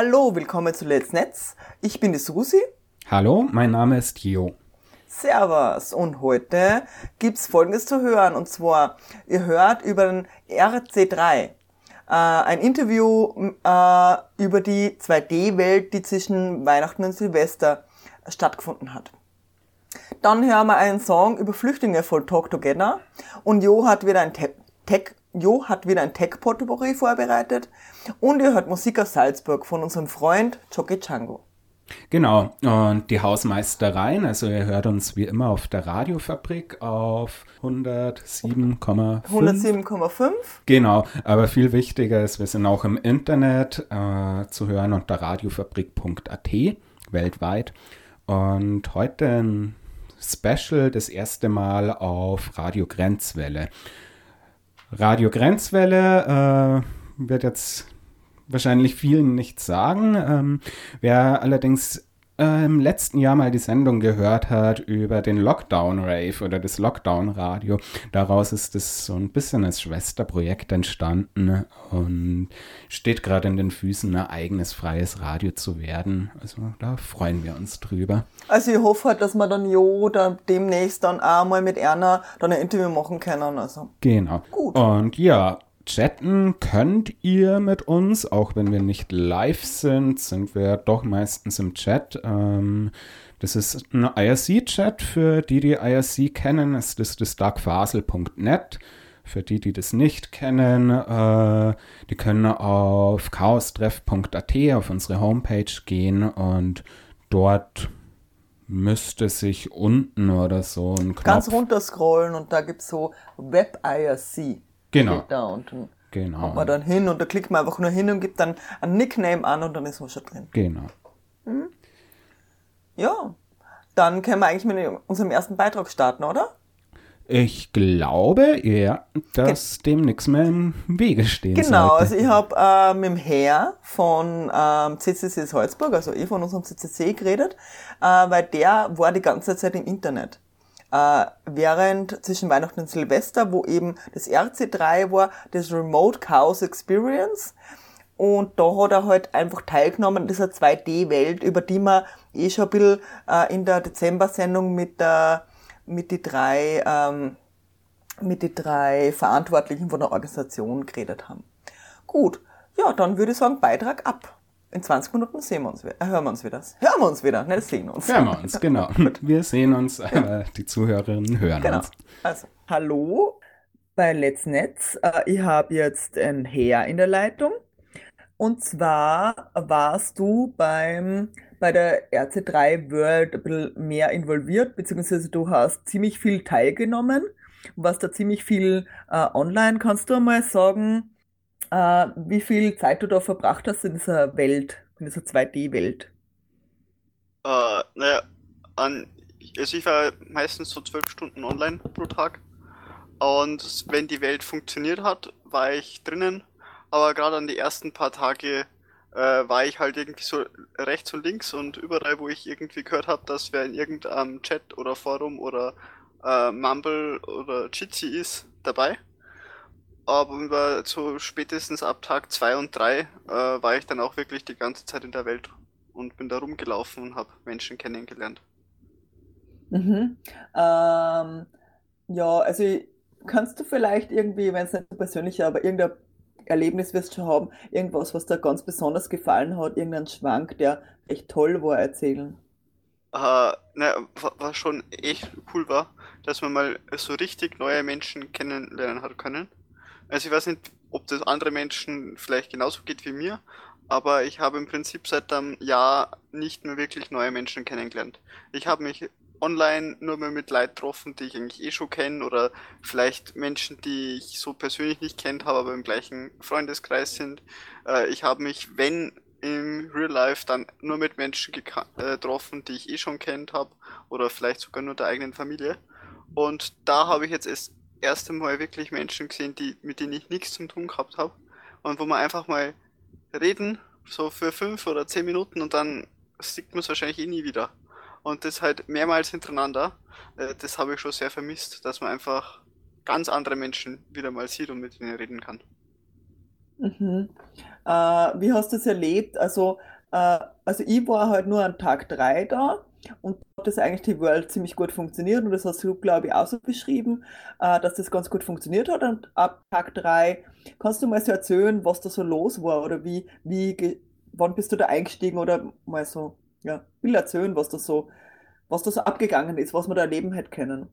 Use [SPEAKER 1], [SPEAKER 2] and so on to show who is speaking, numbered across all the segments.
[SPEAKER 1] Hallo, willkommen zu Let's Netz. Ich bin die Susi.
[SPEAKER 2] Hallo, mein Name ist Jo.
[SPEAKER 1] Servus. Und heute gibt's Folgendes zu hören. Und zwar, ihr hört über den RC3. Äh, ein Interview äh, über die 2D-Welt, die zwischen Weihnachten und Silvester stattgefunden hat. Dann hören wir einen Song über Flüchtlinge von Talk Together. Und Jo hat wieder ein Te Tech Jo hat wieder ein Tech-Potpourri vorbereitet und ihr hört Musik aus Salzburg von unserem Freund Jockey Django.
[SPEAKER 2] Genau, und die Hausmeistereien, also ihr hört uns wie immer auf der Radiofabrik auf 107,5.
[SPEAKER 1] 107,5.
[SPEAKER 2] Genau, aber viel wichtiger ist, wir sind auch im Internet äh, zu hören unter radiofabrik.at weltweit. Und heute ein Special, das erste Mal auf Radio Grenzwelle. Radio Grenzwelle äh, wird jetzt wahrscheinlich vielen nichts sagen. Ähm, wer allerdings äh, im letzten Jahr mal die Sendung gehört hat über den Lockdown-Rave oder das Lockdown-Radio, daraus ist es so ein bisschen als Schwesterprojekt entstanden und steht gerade in den Füßen, ein eigenes freies Radio zu werden. Also da freuen wir uns drüber.
[SPEAKER 1] Also ich hoffe halt, dass wir dann jo dann demnächst dann auch mal mit Erna dann ein Interview machen können. Also.
[SPEAKER 2] Genau. Gut. Und ja, chatten könnt ihr mit uns, auch wenn wir nicht live sind, sind wir doch meistens im Chat. Ähm, das ist ein IRC-Chat für die, die IRC kennen. Es ist das darkfasel.net. Für die, die das nicht kennen, äh, die können auf chaostreff.at auf unsere Homepage gehen und dort müsste sich unten oder so ein Knopf...
[SPEAKER 1] Ganz runter scrollen und da gibt es so Web IRC.
[SPEAKER 2] Genau.
[SPEAKER 1] Da unten.
[SPEAKER 2] Genau.
[SPEAKER 1] Kommt man dann hin und da klickt man einfach nur hin und gibt dann ein Nickname an und dann ist man schon drin.
[SPEAKER 2] Genau.
[SPEAKER 1] Hm? Ja, dann können wir eigentlich mit unserem ersten Beitrag starten, oder?
[SPEAKER 2] Ich glaube, ja, dass Gen dem nichts mehr im Wege stehen
[SPEAKER 1] Genau,
[SPEAKER 2] sollte.
[SPEAKER 1] also ich habe äh, mit dem Herr von ähm, CCC Salzburg, also ich von unserem CCC geredet, äh, weil der war die ganze Zeit im Internet. Äh, während zwischen Weihnachten und Silvester, wo eben das RC3 war, das Remote Chaos Experience. Und da hat er halt einfach teilgenommen in dieser 2D-Welt, über die wir eh schon ein bisschen äh, in der Dezember-Sendung mit der mit die drei ähm, mit die drei Verantwortlichen von der Organisation geredet haben. Gut, ja, dann würde ich sagen, Beitrag ab. In 20 Minuten sehen wir uns wieder. Äh, hören wir uns wieder. Hören wir uns wieder, nicht sehen uns.
[SPEAKER 2] Hören wir uns, genau. wir sehen uns, aber die Zuhörerinnen hören
[SPEAKER 1] genau.
[SPEAKER 2] uns.
[SPEAKER 1] Also, hallo bei Let's Netz. Äh, ich habe jetzt ein Herr in der Leitung. Und zwar warst du beim bei der RC3 World ein bisschen mehr involviert, beziehungsweise du hast ziemlich viel teilgenommen, warst da ziemlich viel äh, online. Kannst du mal sagen, äh, wie viel Zeit du da verbracht hast in dieser Welt, in dieser 2D-Welt?
[SPEAKER 3] Äh, naja, also ich war meistens so zwölf Stunden online pro Tag. Und wenn die Welt funktioniert hat, war ich drinnen. Aber gerade an die ersten paar Tage äh, war ich halt irgendwie so rechts und links und überall, wo ich irgendwie gehört habe, dass wer in irgendeinem Chat oder Forum oder äh, Mumble oder Jitsi ist, dabei. Aber über so spätestens ab Tag 2 und 3 äh, war ich dann auch wirklich die ganze Zeit in der Welt und bin da rumgelaufen und habe Menschen kennengelernt.
[SPEAKER 1] Mhm. Ähm, ja, also kannst du vielleicht irgendwie, wenn es nicht so persönlich ist, aber irgendein Erlebnis wirst du schon haben, irgendwas, was dir ganz besonders gefallen hat, irgendein Schwank, der echt toll war, erzählen?
[SPEAKER 3] Äh, ne, was schon echt cool war, dass man mal so richtig neue Menschen kennenlernen hat können. Also ich weiß nicht, ob das andere Menschen vielleicht genauso geht wie mir, aber ich habe im Prinzip seit einem Jahr nicht mehr wirklich neue Menschen kennengelernt. Ich habe mich online nur mehr mit Leuten getroffen, die ich eigentlich eh schon kenne oder vielleicht Menschen, die ich so persönlich nicht kennt habe, aber im gleichen Freundeskreis sind. Äh, ich habe mich, wenn im Real Life dann nur mit Menschen äh, getroffen, die ich eh schon kennt habe oder vielleicht sogar nur der eigenen Familie. Und da habe ich jetzt das erste Mal wirklich Menschen gesehen, die, mit denen ich nichts zu tun gehabt habe und wo man einfach mal reden, so für fünf oder zehn Minuten und dann sieht man es wahrscheinlich eh nie wieder. Und das halt mehrmals hintereinander, äh, das habe ich schon sehr vermisst, dass man einfach ganz andere Menschen wieder mal sieht und mit ihnen reden kann.
[SPEAKER 1] Mhm. Äh, wie hast du es erlebt? Also, äh, also ich war halt nur an Tag 3 da und dass eigentlich die World ziemlich gut funktioniert und das hast du, glaube ich, auch so beschrieben, äh, dass das ganz gut funktioniert hat. Und ab Tag 3 kannst du mal so erzählen, was da so los war oder wie, wie, wann bist du da eingestiegen oder mal so, ja, will erzählen, was da so, was da so abgegangen ist, was man da erleben hätte können.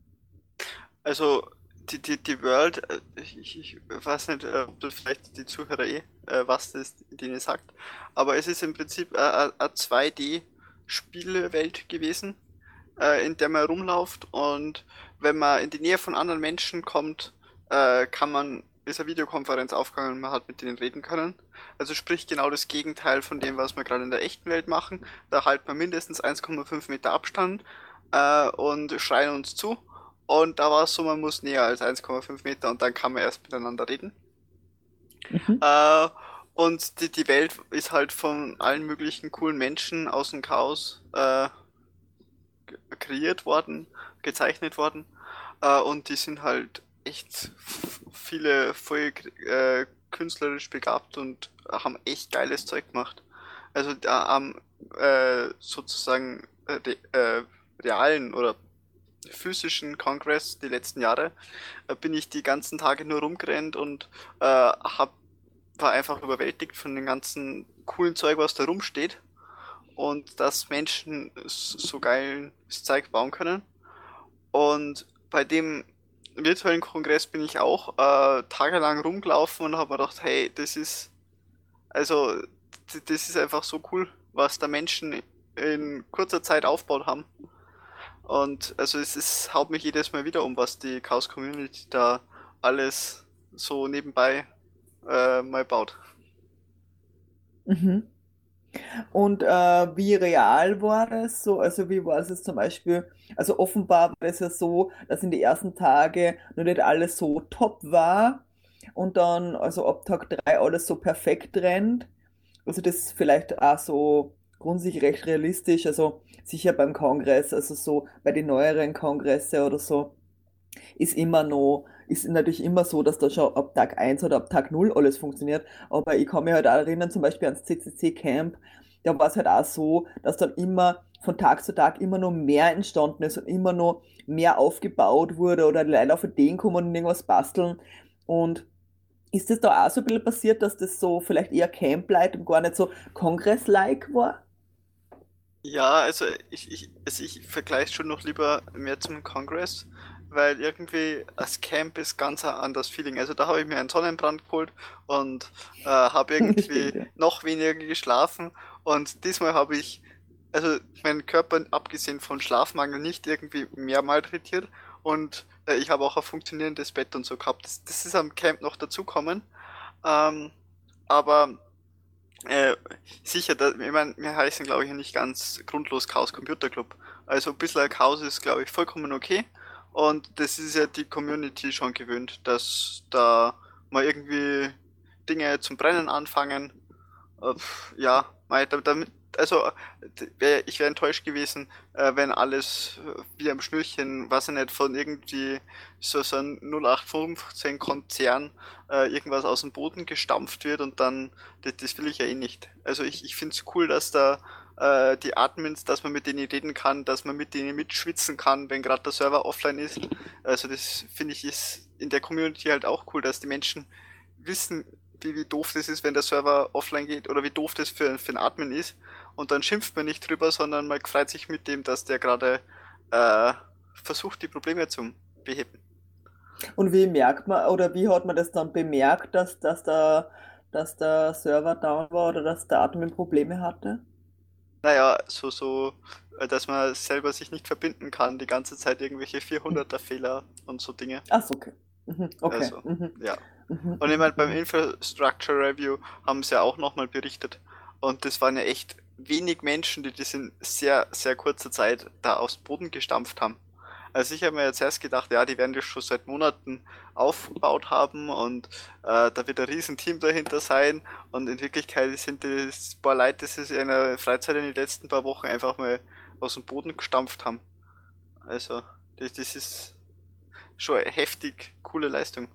[SPEAKER 3] Also, die, die, die World, äh, ich, ich weiß nicht, äh, ob das vielleicht die Zuhörer eh, was das denen sagt, aber es ist im Prinzip ein 2D- Spielewelt gewesen, äh, in der man rumläuft und wenn man in die Nähe von anderen Menschen kommt, äh, kann man, ist eine Videokonferenz aufgegangen und man hat mit denen reden können. Also sprich genau das Gegenteil von dem, was wir gerade in der echten Welt machen. Da halten wir mindestens 1,5 Meter Abstand äh, und schreien uns zu. Und da war es so, man muss näher als 1,5 Meter und dann kann man erst miteinander reden. Mhm. Äh, und die, die Welt ist halt von allen möglichen coolen Menschen aus dem Chaos äh, kreiert worden, gezeichnet worden. Äh, und die sind halt echt viele voll äh, künstlerisch begabt und haben echt geiles Zeug gemacht. Also da am äh, sozusagen äh, realen oder physischen Kongress die letzten Jahre äh, bin ich die ganzen Tage nur rumgerannt und äh, hab, war einfach überwältigt von dem ganzen coolen Zeug, was da rumsteht und dass Menschen so geiles Zeug bauen können. Und bei dem virtuellen Kongress bin ich auch äh, tagelang rumgelaufen und habe mir gedacht, hey, das ist also das ist einfach so cool, was da Menschen in kurzer Zeit aufgebaut haben. Und also es ist, haut mich jedes Mal wieder um, was die Chaos Community da alles so nebenbei äh, mal baut.
[SPEAKER 1] Mhm. Und äh, wie real war das so? Also wie war es zum Beispiel? Also offenbar war es ja so, dass in den ersten Tagen noch nicht alles so top war und dann also ab Tag 3 alles so perfekt rennt. Also das ist vielleicht auch so grundsätzlich recht realistisch. Also sicher beim Kongress, also so bei den neueren Kongresse oder so, ist immer noch, ist natürlich immer so, dass da schon ab Tag 1 oder ab Tag 0 alles funktioniert. Aber ich kann mich halt auch erinnern, zum Beispiel ans CCC Camp, da war es halt auch so, dass dann immer von Tag zu Tag immer noch mehr entstanden ist und immer noch mehr aufgebaut wurde oder Leute auf Ideen kommen und irgendwas basteln. Und ist das da auch so ein bisschen passiert, dass das so vielleicht eher Camp-like und gar nicht so Kongress-like war?
[SPEAKER 3] Ja, also ich, ich, also ich vergleiche schon noch lieber mehr zum Congress, weil irgendwie das Camp ist ganz ein anderes Feeling. Also da habe ich mir einen Sonnenbrand geholt und äh, habe irgendwie noch weniger geschlafen und diesmal habe ich also meinen Körper abgesehen von Schlafmangel nicht irgendwie mehr malträtiert und äh, ich habe auch ein funktionierendes Bett und so gehabt. Das, das ist am Camp noch dazukommen. Ähm, aber äh, sicher, da, ich meine, wir heißen, glaube ich, nicht ganz grundlos Chaos Computer Club. Also ein bisschen Chaos ist, glaube ich, vollkommen okay. Und das ist ja die Community schon gewöhnt, dass da mal irgendwie Dinge zum Brennen anfangen. Äh, ja, damit, also ich wäre enttäuscht gewesen, äh, wenn alles wie am Schnürchen, was ich nicht, von irgendwie so, so ein 0815 Konzern äh, irgendwas aus dem Boden gestampft wird und dann, das, das will ich ja eh nicht. Also ich, ich finde es cool, dass da äh, die Admins, dass man mit denen reden kann, dass man mit denen mitschwitzen kann, wenn gerade der Server offline ist. Also das finde ich ist in der Community halt auch cool, dass die Menschen wissen, wie, wie doof das ist, wenn der Server offline geht oder wie doof das für, für einen Admin ist und dann schimpft man nicht drüber, sondern man freut sich mit dem, dass der gerade äh, versucht, die Probleme zu beheben.
[SPEAKER 1] Und wie merkt man oder wie hat man das dann bemerkt, dass, dass, der, dass der Server down war oder dass der Admin Probleme hatte?
[SPEAKER 3] Naja, so, so, äh, dass man selber sich nicht verbinden kann, die ganze Zeit irgendwelche 400er Fehler und so Dinge.
[SPEAKER 1] Ach so, okay. Mhm, okay.
[SPEAKER 3] Also, mhm. Ja. Mhm. Und ich meine, beim Infrastructure Review haben sie ja auch nochmal berichtet, Und das waren ja echt wenig Menschen, die das in sehr, sehr kurzer Zeit da aus Boden gestampft haben. Also ich habe mir jetzt erst gedacht, ja, die werden das schon seit Monaten aufgebaut haben und äh, da wird ein Riesenteam dahinter sein und in Wirklichkeit sind das paar Leute, die sich in der Freizeit in den letzten paar Wochen einfach mal aus dem Boden gestampft haben. Also das, das ist schon heftig coole Leistung.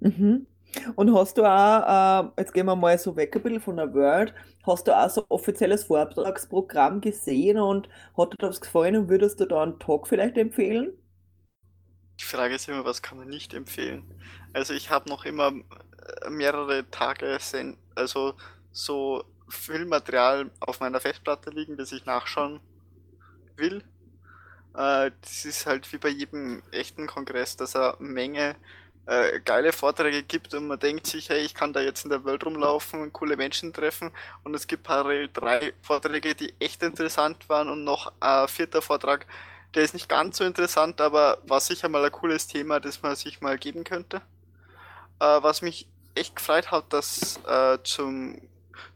[SPEAKER 1] Mhm. Und hast du auch, äh, jetzt gehen wir mal so weg ein bisschen von der World, hast du auch so offizielles Vortragsprogramm gesehen und hat dir das gefallen und würdest du da einen Talk vielleicht empfehlen?
[SPEAKER 3] Die Frage ist immer, was kann man nicht empfehlen? Also ich habe noch immer äh, mehrere Tage, also so Filmmaterial auf meiner Festplatte liegen, das ich nachschauen will. Äh, das ist halt wie bei jedem echten Kongress, dass er Menge äh, geile Vorträge gibt und man denkt sich, hey, ich kann da jetzt in der Welt rumlaufen, coole Menschen treffen und es gibt parallel drei Vorträge, die echt interessant waren und noch ein vierter Vortrag, der ist nicht ganz so interessant, aber war sicher mal ein cooles Thema, das man sich mal geben könnte. Äh, was mich echt gefreut hat, dass äh, zum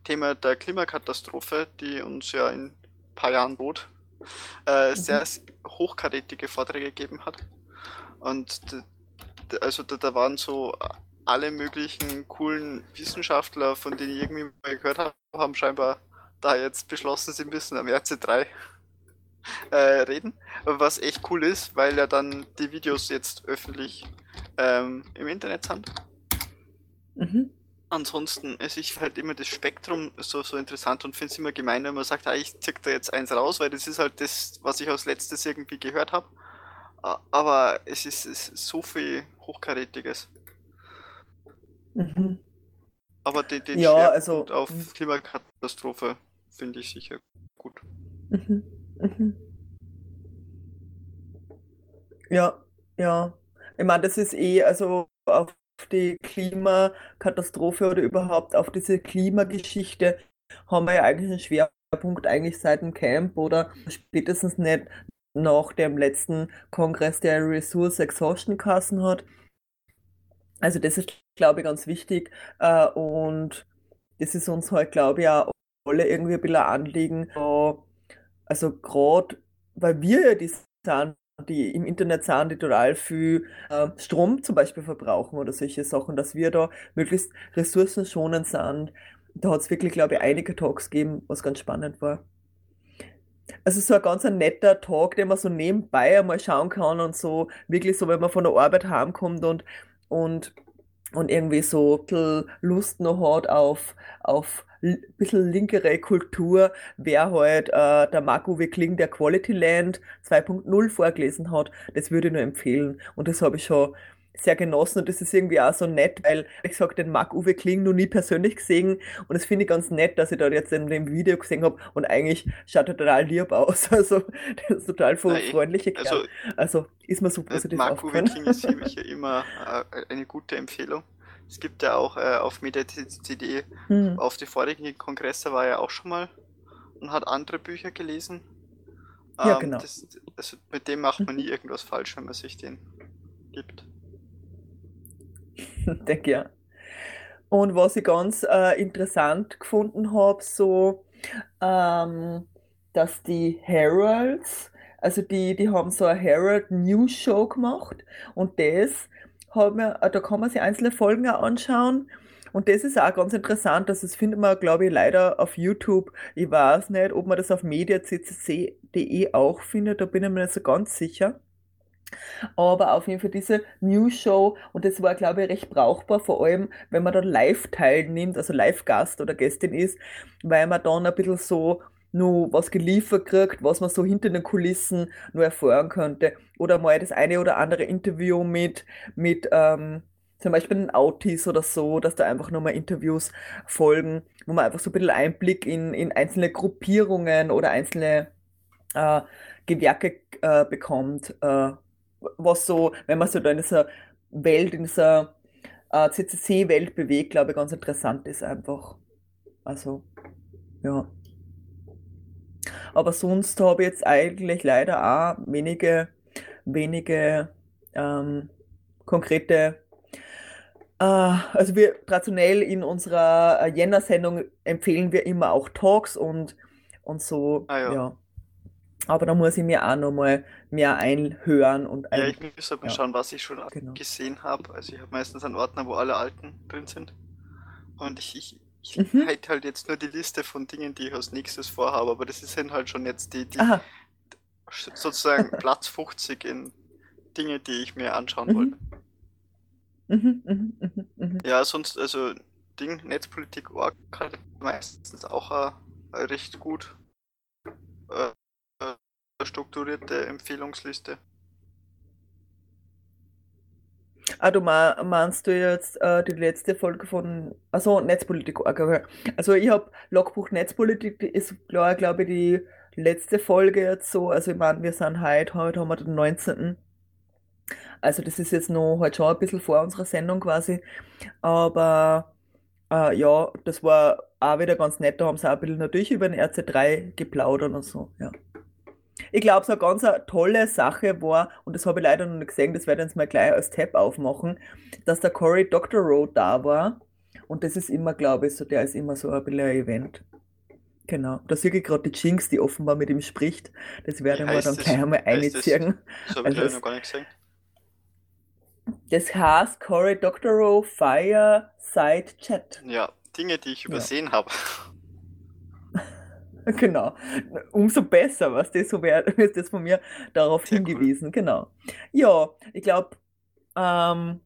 [SPEAKER 3] Thema der Klimakatastrophe, die uns ja in ein paar Jahren droht, äh, sehr mhm. hochkarätige Vorträge gegeben hat. Und also da, da waren so alle möglichen coolen Wissenschaftler, von denen ich irgendwie mal gehört habe, haben scheinbar da jetzt beschlossen, sie müssen am RC3 äh, reden. Was echt cool ist, weil ja dann die Videos jetzt öffentlich ähm, im Internet sind. Mhm. Ansonsten, es ist halt immer das Spektrum so, so interessant und finde es immer gemein, wenn man sagt, ah, ich zick da jetzt eins raus, weil das ist halt das, was ich als letztes irgendwie gehört habe. Aber es ist, es ist so viel Hochkarätiges. Mhm. Aber den, den
[SPEAKER 1] ja, also,
[SPEAKER 3] auf mhm. Klimakatastrophe finde ich sicher gut.
[SPEAKER 1] Mhm. Mhm. Ja, ja. Ich meine, das ist eh, also auf die Klimakatastrophe oder überhaupt auf diese Klimageschichte haben wir ja eigentlich einen Schwerpunkt eigentlich seit dem Camp oder spätestens nicht nach dem letzten Kongress der Resource Exhaustion Kassen hat. Also das ist, glaube ich, ganz wichtig. Äh, und das ist uns halt, glaube ich, auch alle irgendwie ein bisschen Anliegen. Also gerade, weil wir ja die sind, die im Internet sind, die total viel äh, Strom zum Beispiel verbrauchen oder solche Sachen, dass wir da möglichst ressourcenschonend sind. Da hat es wirklich, glaube ich, einige Talks gegeben, was ganz spannend war. Also so ein ganz ein netter Tag, den man so nebenbei einmal schauen kann und so wirklich so, wenn man von der Arbeit heimkommt und, und, und irgendwie so ein bisschen Lust noch hat auf, auf ein bisschen linkere Kultur, wer halt äh, der Marco-Uwe Kling, der Quality Land 2.0 vorgelesen hat, das würde ich nur empfehlen. Und das habe ich schon sehr genossen und das ist irgendwie auch so nett, weil ich sag den Marc-Uwe Kling noch nie persönlich gesehen und das finde ich ganz nett, dass ich da jetzt in dem Video gesehen habe und eigentlich schaut er total lieb aus, also das ist total freundliche Kerl. Also, also ist mir so positiv
[SPEAKER 3] Marc-Uwe Kling ist sicher immer äh, eine gute Empfehlung. Es gibt ja auch äh, auf MediaCD, hm. auf die vorigen Kongresse war er auch schon mal und hat andere Bücher gelesen.
[SPEAKER 1] Ja, ähm, genau.
[SPEAKER 3] Das, also mit dem macht man nie irgendwas falsch, wenn man sich den gibt.
[SPEAKER 1] denke ja. Und was ich ganz äh, interessant gefunden habe, so, ähm, dass die Heralds, also die, die haben so eine Herald News Show gemacht und das haben wir, äh, da kann man sich einzelne Folgen auch anschauen. Und das ist auch ganz interessant, dass das findet man, glaube ich, leider auf YouTube. Ich weiß nicht, ob man das auf mediaccc.de auch findet, da bin ich mir nicht so ganz sicher. Aber auf jeden Fall diese News Show und das war, glaube ich, recht brauchbar, vor allem, wenn man da live teilnimmt, also Live-Gast oder Gästin ist, weil man dann ein bisschen so nur was geliefert kriegt, was man so hinter den Kulissen nur erfahren könnte. Oder mal das eine oder andere Interview mit, mit ähm, zum Beispiel den Autis oder so, dass da einfach nochmal Interviews folgen, wo man einfach so ein bisschen Einblick in, in einzelne Gruppierungen oder einzelne äh, Gewerke äh, bekommt. Äh, was so, wenn man so da in dieser Welt, in dieser äh, CCC-Welt bewegt, glaube ich, ganz interessant ist einfach. Also, ja. Aber sonst habe ich jetzt eigentlich leider auch wenige, wenige ähm, konkrete also wir traditionell in unserer äh, Jänner-Sendung empfehlen wir immer auch Talks und, und so.
[SPEAKER 3] Ah, ja.
[SPEAKER 1] ja. Aber da muss ich mir auch nochmal mehr einhören und
[SPEAKER 3] Ja,
[SPEAKER 1] ein,
[SPEAKER 3] ich muss aber
[SPEAKER 1] ja.
[SPEAKER 3] schauen, was ich schon
[SPEAKER 1] Genau.
[SPEAKER 3] gesehen habe. Also ich habe meistens einen Ordner, wo alle alten drin sind. Und ich, ich, ich
[SPEAKER 1] Mhm.
[SPEAKER 3] halt halt jetzt nur die Liste von Dingen, die ich als nächstes vorhabe. Aber das sind halt schon jetzt die, die
[SPEAKER 1] Aha,
[SPEAKER 3] sozusagen Platz 50 in Dinge, die ich mir anschauen
[SPEAKER 1] Mhm.
[SPEAKER 3] wollte.
[SPEAKER 1] mhm, mhm, mhm, mhm.
[SPEAKER 3] Ja, sonst, also Ding, Netzpolitik Org hat meistens auch eine recht gut äh, äh, strukturierte Empfehlungsliste.
[SPEAKER 1] Ah, du meinst du jetzt äh, die letzte Folge von, also Netzpolitik, okay. Also ich habe Logbuch Netzpolitik, die ist klar, glaube ich, die letzte Folge jetzt so, also ich meine, wir sind heute, heute haben wir den 19. Also das ist jetzt noch halt schon ein bisschen vor unserer Sendung quasi, aber äh, ja, das war auch wieder ganz nett, da haben sie auch ein bisschen natürlich über den RC3 geplaudert und so, ja. Ich glaube, so eine ganz eine tolle Sache war, und das habe ich leider noch nicht gesehen, das werde ich jetzt mal gleich als Tab aufmachen, dass der Cory Doctorow da war. Und das ist immer, glaube ich, so, der ist immer so ein bisschen ein Event. Genau. Da sehe ich gerade die Jinx, die offenbar mit ihm spricht. Das werde ich mir dann
[SPEAKER 3] das?
[SPEAKER 1] gleich einmal
[SPEAKER 3] das?
[SPEAKER 1] einziehen.
[SPEAKER 3] Das habe ich
[SPEAKER 1] Also
[SPEAKER 3] noch gar nicht gesehen.
[SPEAKER 1] Das heißt Cory Doctorow Fireside Chat.
[SPEAKER 3] Ja, Dinge, die ich
[SPEAKER 1] Ja.
[SPEAKER 3] übersehen habe.
[SPEAKER 1] Genau. Umso besser, was das so wäre, ist das von mir darauf
[SPEAKER 3] Sehr cool.
[SPEAKER 1] hingewiesen. Genau. Ja, ich glaube, ähm,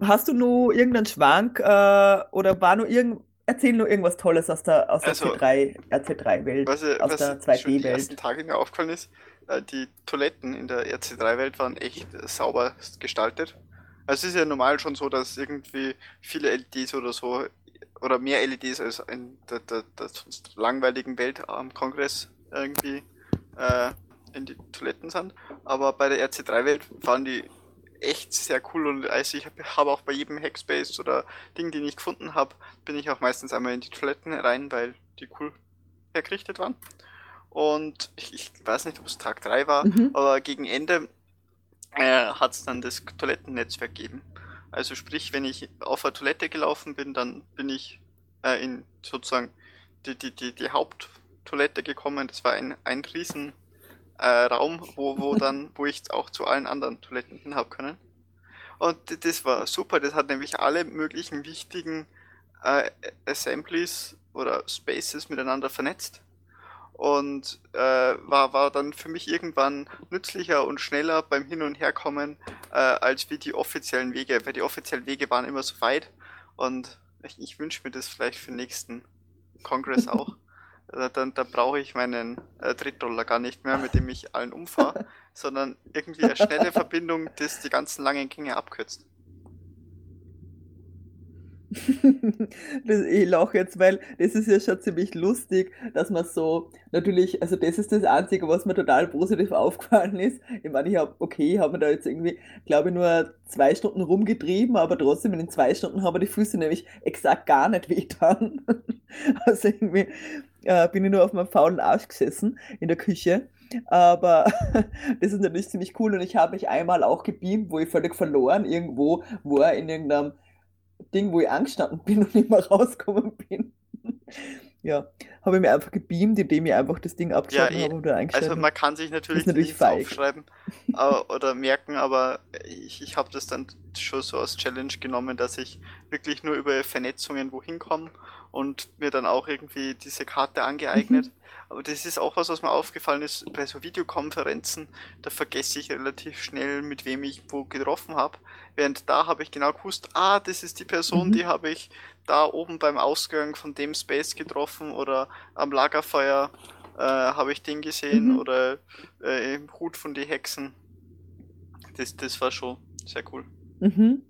[SPEAKER 1] hast du noch irgendeinen Schwank äh, oder war nur irgend, erzähl nur irgendwas Tolles aus der, aus der
[SPEAKER 3] Also,
[SPEAKER 1] C3, RC3-Welt,
[SPEAKER 3] Was, äh,
[SPEAKER 1] aus
[SPEAKER 3] was
[SPEAKER 1] der
[SPEAKER 3] schon die
[SPEAKER 1] 2D-Welt.
[SPEAKER 3] ersten Tage mir aufgefallen ist, äh, die Toiletten in der RC3-Welt waren echt äh, sauber gestaltet. Also es ist ja normal schon so, dass irgendwie viele LEDs oder so oder mehr LEDs als in der, der, der sonst langweiligen Welt am Kongress irgendwie äh, in die Toiletten sind. Aber bei der RC3-Welt waren die echt sehr cool und also ich habe hab auch bei jedem Hackspace oder Ding, den ich gefunden habe, bin ich auch meistens einmal in die Toiletten rein, weil die cool hergerichtet waren. Und ich, ich weiß nicht, ob es Tag 3 war,
[SPEAKER 1] Mhm.
[SPEAKER 3] aber gegen Ende äh, hat es dann das Toilettennetzwerk gegeben. Also sprich, wenn ich auf eine Toilette gelaufen bin, dann bin ich äh, in sozusagen die, die, die, die Haupttoilette gekommen. Das war ein, ein riesen äh, Raum, wo, wo dann, wo ich auch zu allen anderen Toiletten hin habe können. Und das war super, das hat nämlich alle möglichen wichtigen äh, Assemblies oder Spaces miteinander vernetzt und äh, war, war dann für mich irgendwann nützlicher und schneller beim Hin- und Herkommen äh, als wie die offiziellen Wege, weil die offiziellen Wege waren immer so weit und ich, ich wünsche mir das vielleicht für den nächsten Kongress auch. Dann, dann brauche ich meinen äh, Trittroller gar nicht mehr, mit dem ich allen umfahre, sondern irgendwie eine schnelle Verbindung, das die ganzen langen Gänge abkürzt.
[SPEAKER 1] Ich lache jetzt, weil das ist ja schon ziemlich lustig, dass man so, natürlich, also das ist das Einzige, was mir total positiv aufgefallen ist. Ich meine, ich habe, okay, ich habe mir da jetzt irgendwie, glaube ich, nur zwei Stunden rumgetrieben, aber trotzdem in den zwei Stunden haben mir die Füße nämlich exakt gar nicht wehgetan. Also irgendwie äh, bin ich nur auf meinem faulen Arsch gesessen in der Küche. Aber das ist natürlich ziemlich cool und ich habe mich einmal auch gebeamt, wo ich völlig verloren irgendwo war in irgendeinem Ding, wo ich angestanden bin und nicht mehr rausgekommen bin. Ja, habe ich mir einfach gebeamt, indem ich einfach das Ding abgeschaltet
[SPEAKER 3] eh.
[SPEAKER 1] habe und wieder eingestellt
[SPEAKER 3] Also man kann sich natürlich,
[SPEAKER 1] natürlich feig.
[SPEAKER 3] aufschreiben aber, oder merken, aber ich, ich habe das dann schon so als Challenge genommen, dass ich wirklich nur über Vernetzungen wohin komme und mir dann auch irgendwie diese Karte angeeignet. Aber das ist auch was, was mir aufgefallen ist bei so Videokonferenzen. Da vergesse ich relativ schnell, mit wem ich wo getroffen habe. Während da habe ich genau gewusst, ah, das ist die Person,
[SPEAKER 1] Mhm.
[SPEAKER 3] die habe ich da oben beim Ausgang von dem Space getroffen oder am Lagerfeuer äh, habe ich den gesehen
[SPEAKER 1] Mhm.
[SPEAKER 3] oder äh, im Hut von die Hexen. Das, das war schon sehr cool.
[SPEAKER 1] Mhm.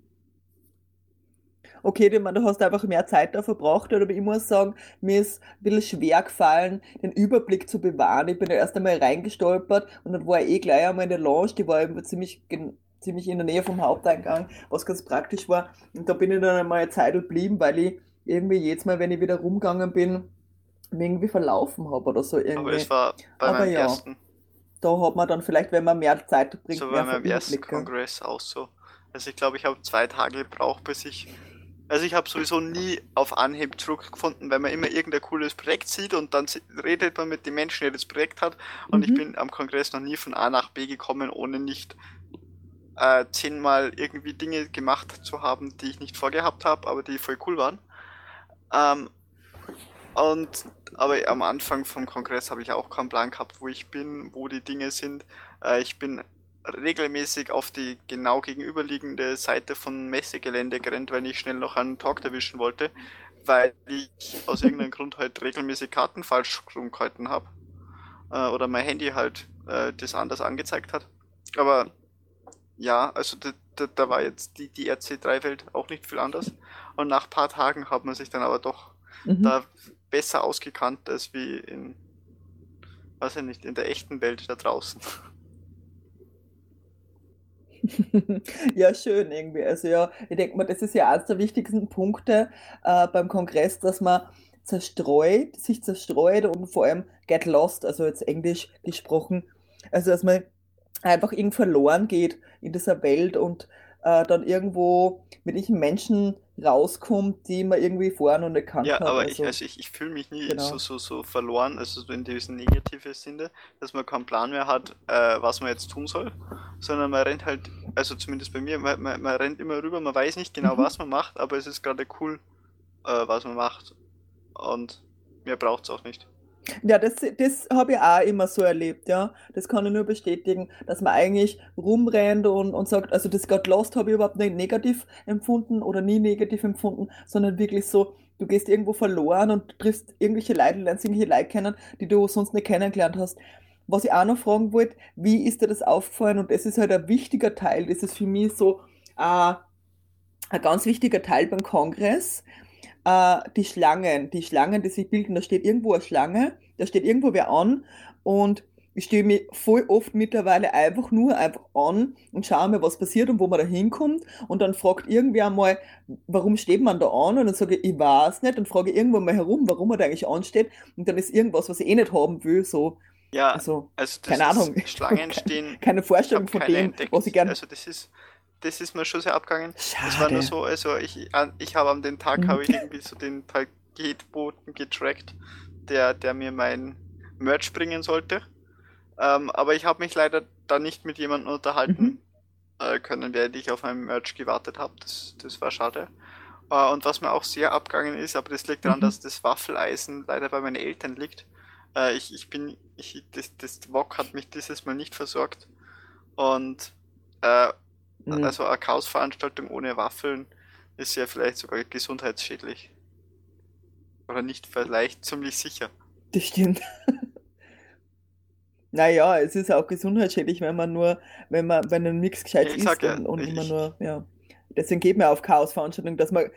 [SPEAKER 1] Okay, ich meine, du hast einfach mehr Zeit da verbracht, aber ich muss sagen, mir ist ein bisschen schwer gefallen, den Überblick zu bewahren. Ich bin ja erst einmal reingestolpert und dann war ich eh gleich einmal in der Lounge, die war eben ziemlich, ziemlich in der Nähe vom Haupteingang, was ganz praktisch war. Und da bin ich dann einmal eine Zeit geblieben, weil ich irgendwie jedes Mal, wenn ich wieder rumgegangen bin, mich irgendwie verlaufen habe oder so
[SPEAKER 3] Aber
[SPEAKER 1] irgendwie.
[SPEAKER 3] es war bei
[SPEAKER 1] Aber
[SPEAKER 3] meinem
[SPEAKER 1] ja.
[SPEAKER 3] ersten,
[SPEAKER 1] Da hat man dann vielleicht, wenn man mehr Zeit bringt,
[SPEAKER 3] so bei meinem ersten? Kongress auch so. Also ich glaube, ich habe zwei Tage gebraucht, bis ich also ich habe sowieso nie auf Anhieb zurückgefunden, weil man immer irgendein cooles Projekt sieht und dann redet man mit den Menschen, die das Projekt hat. Und mhm. ich bin am Kongress noch nie von A nach B gekommen, ohne nicht äh, zehnmal irgendwie Dinge gemacht zu haben, die ich nicht vorgehabt habe, aber die voll cool waren. Ähm, und aber am Anfang vom Kongress habe ich auch keinen Plan gehabt, wo ich bin, wo die Dinge sind. Äh, ich bin regelmäßig auf die genau gegenüberliegende Seite von Messegelände gerannt, wenn ich schnell noch einen Talk erwischen wollte, weil ich aus irgendeinem Grund halt regelmäßig Karten falsch rumgehalten habe. Äh, oder mein Handy halt äh, das anders angezeigt hat. Aber ja, also da, da, da war jetzt die, die RC3-Welt auch nicht viel anders. Und nach ein paar Tagen hat man sich dann aber doch mhm. da besser ausgekannt als wie in, weiß ich nicht, in der echten Welt da draußen.
[SPEAKER 1] ja, schön irgendwie. Also ja, ich denke mal, das ist ja eines der wichtigsten Punkte äh, beim Kongress, dass man zerstreut, sich zerstreut und vor allem get lost, also jetzt Englisch gesprochen. Also dass man einfach irgendwie verloren geht in dieser Welt und äh, dann irgendwo mit diesen Menschen rauskommt, die man irgendwie vorher noch nicht kannte.
[SPEAKER 3] Ja, aber also, ich, also ich, ich fühle mich nie genau. so, so, so verloren, also so in diesem negativen Sinne, dass man keinen Plan mehr hat, äh, was man jetzt tun soll, sondern man rennt halt, also zumindest bei mir, man, man, man rennt immer rüber, man weiß nicht genau, mhm. was man macht, aber es ist gerade cool, äh, was man macht. Und mehr braucht es auch nicht.
[SPEAKER 1] Ja, das, das habe ich auch immer so erlebt, ja. Das kann ich nur bestätigen, dass man eigentlich rumrennt und, und sagt, also das Got Lost habe ich überhaupt nicht negativ empfunden oder nie negativ empfunden, sondern wirklich so, du gehst irgendwo verloren und triffst irgendwelche Leute, lernst irgendwelche Leute kennen, die du sonst nicht kennengelernt hast. Was ich auch noch fragen wollte, wie ist dir das aufgefallen? Und das ist halt ein wichtiger Teil, das ist für mich so äh, ein ganz wichtiger Teil beim Kongress, äh, die Schlangen, die Schlangen, die sich bilden, da steht irgendwo eine Schlange, da steht irgendwo wer an und ich stehe mich voll oft mittlerweile einfach nur einfach an und schaue mir, was passiert und wo man da hinkommt. Und dann fragt irgendwer mal, warum steht man da an? Und dann sage ich, ich weiß nicht. Und frage irgendwo mal herum, warum man da eigentlich ansteht. Und dann ist irgendwas, was ich eh nicht haben will. So,
[SPEAKER 3] ja, also, also keine Ahnung. Schlangen stehen.
[SPEAKER 1] keine Vorstellung von dem, entdeckt. was ich gerne.
[SPEAKER 3] Also das ist das ist mir schon sehr abgegangen. Schade. Das war nur so, also ich, ich habe an den Tag habe ich irgendwie so den Paketboten getrackt, der, der mir mein Merch bringen sollte. Ähm, aber ich habe mich leider da nicht mit jemandem unterhalten mhm. äh, können, während ich auf mein Merch gewartet habe. Das, das war schade. Äh, und was mir auch sehr abgegangen ist, aber das liegt daran, mhm. dass das Waffeleisen leider bei meinen Eltern liegt. Äh, ich, ich bin, ich, das, das Wok hat mich dieses Mal nicht versorgt. Und äh, Mhm. Also eine Chaosveranstaltung ohne Waffeln ist ja vielleicht sogar gesundheitsschädlich. Oder nicht vielleicht ziemlich sicher.
[SPEAKER 1] Das stimmt. naja, es ist auch gesundheitsschädlich, wenn man nur, wenn man, wenn man nichts Gescheites isst ja, und, und immer nur, ja. Deswegen geht man auf Chaosveranstaltungen, dass man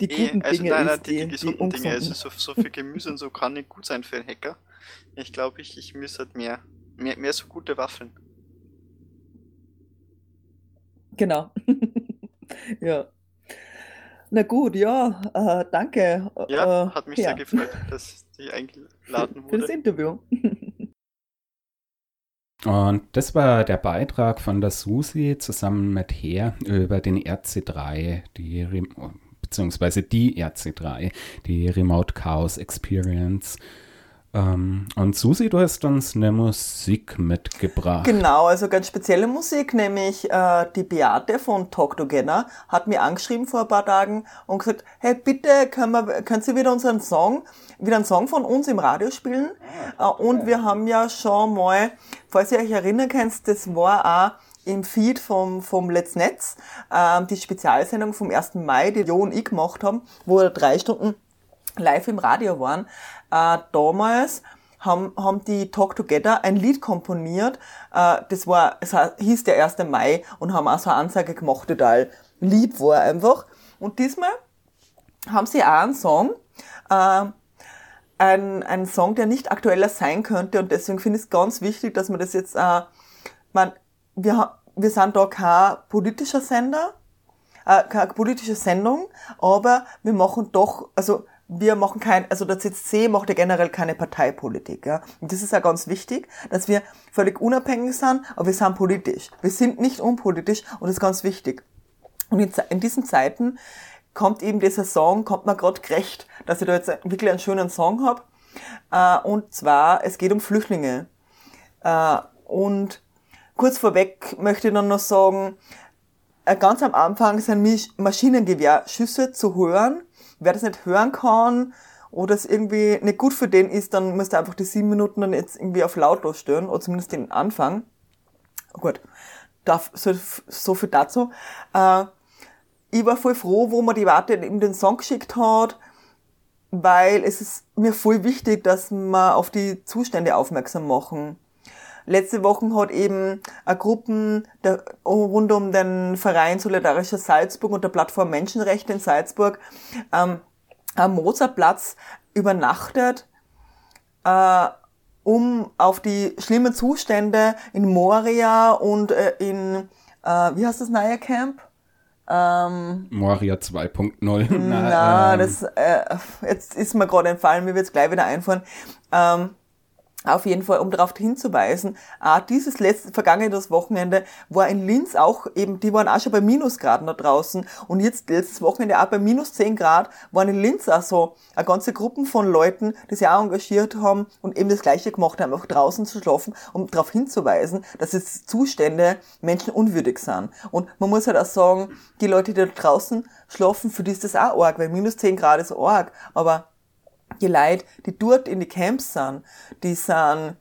[SPEAKER 1] die eh, guten also Dinge nein,
[SPEAKER 3] isst, die, die, gesunden die Dinge, also so, so viel Gemüse und so kann nicht gut sein für einen Hacker. Ich glaube, ich, ich müsste halt mehr, mehr, mehr so gute Waffeln.
[SPEAKER 1] Genau. ja. Na gut, ja, äh, danke.
[SPEAKER 3] Ja, äh, hat mich ja. sehr gefreut, dass ich eingeladen wurde.
[SPEAKER 1] Für das Interview.
[SPEAKER 2] Und das war der Beitrag von der Susi zusammen mit Her über den RC3, die beziehungsweise die RC3, die Remote Chaos Experience. Ähm, und Susi, du hast uns eine Musik mitgebracht.
[SPEAKER 1] Genau, also ganz spezielle Musik, nämlich äh, die Beate von Talk Together hat mir angeschrieben vor ein paar Tagen und gesagt, hey, bitte, können, wir, können Sie wieder unseren Song, wieder einen Song von uns im Radio spielen? Äh, und wir haben ja schon mal, falls ihr euch erinnern könnt, das war auch im Feed vom, vom Let's Netz, äh, die Spezialsendung vom 1. Mai, die Jo und ich gemacht haben, wo wir drei Stunden live im Radio waren, äh, damals haben, haben die Talk Together ein Lied komponiert. Äh, das war, es hieß der 1. Mai und haben auch so eine Ansage gemacht, total lieb war einfach. Und diesmal haben sie auch einen Song, äh, ein, ein Song, der nicht aktueller sein könnte und deswegen finde ich es ganz wichtig, dass man das jetzt, äh, man, wir, wir sind da kein politischer Sender, äh, keine politische Sendung, aber wir machen doch, also wir machen kein, also der CCC macht ja generell keine Parteipolitik. Ja? Und das ist ja ganz wichtig, dass wir völlig unabhängig sind, aber wir sind politisch. Wir sind nicht unpolitisch und das ist ganz wichtig. Und in, in diesen Zeiten kommt eben dieser Song, kommt mir gerade gerecht, dass ich da jetzt wirklich einen schönen Song habe. Äh, und zwar, es geht um Flüchtlinge. Äh, und kurz vorweg möchte ich dann noch sagen, äh, ganz am Anfang sind Maschinengewehrschüsse zu hören. Wer das nicht hören kann oder es irgendwie nicht gut für den ist, dann müsste einfach die sieben Minuten dann jetzt irgendwie auf lautlos stören oder zumindest den Anfang. Gut, darf, so, so viel dazu. Äh, ich war voll froh, wo man die Warte eben den Song geschickt hat, weil es ist mir voll wichtig, dass wir auf die Zustände aufmerksam machen. Letzte Woche hat eben eine Gruppe der, rund um den Verein Solidarischer Salzburg und der Plattform Menschenrechte in Salzburg ähm, am Mozartplatz übernachtet, äh, um auf die schlimmen Zustände in Moria und äh, in, äh, wie heißt das neue Camp?
[SPEAKER 2] Ähm, Moria 2.0.
[SPEAKER 1] Na, na ähm. das, äh, jetzt ist mir gerade entfallen, mir wird es gleich wieder einfallen. Ähm, auf jeden Fall, um darauf hinzuweisen, ah, dieses letzte, vergangene Wochenende war in Linz auch eben, die waren auch schon bei Minusgraden da draußen und jetzt letztes Wochenende auch bei minus 10 Grad waren in Linz auch so eine ganze Gruppen von Leuten, die sich auch engagiert haben und eben das Gleiche gemacht haben, auch draußen zu schlafen, um darauf hinzuweisen, dass jetzt Zustände menschenunwürdig sind. Und man muss halt auch sagen, die Leute, die da draußen schlafen, für die ist das auch arg, weil minus 10 Grad ist arg, aber die Leute, die dort in die Camps sind, die sind,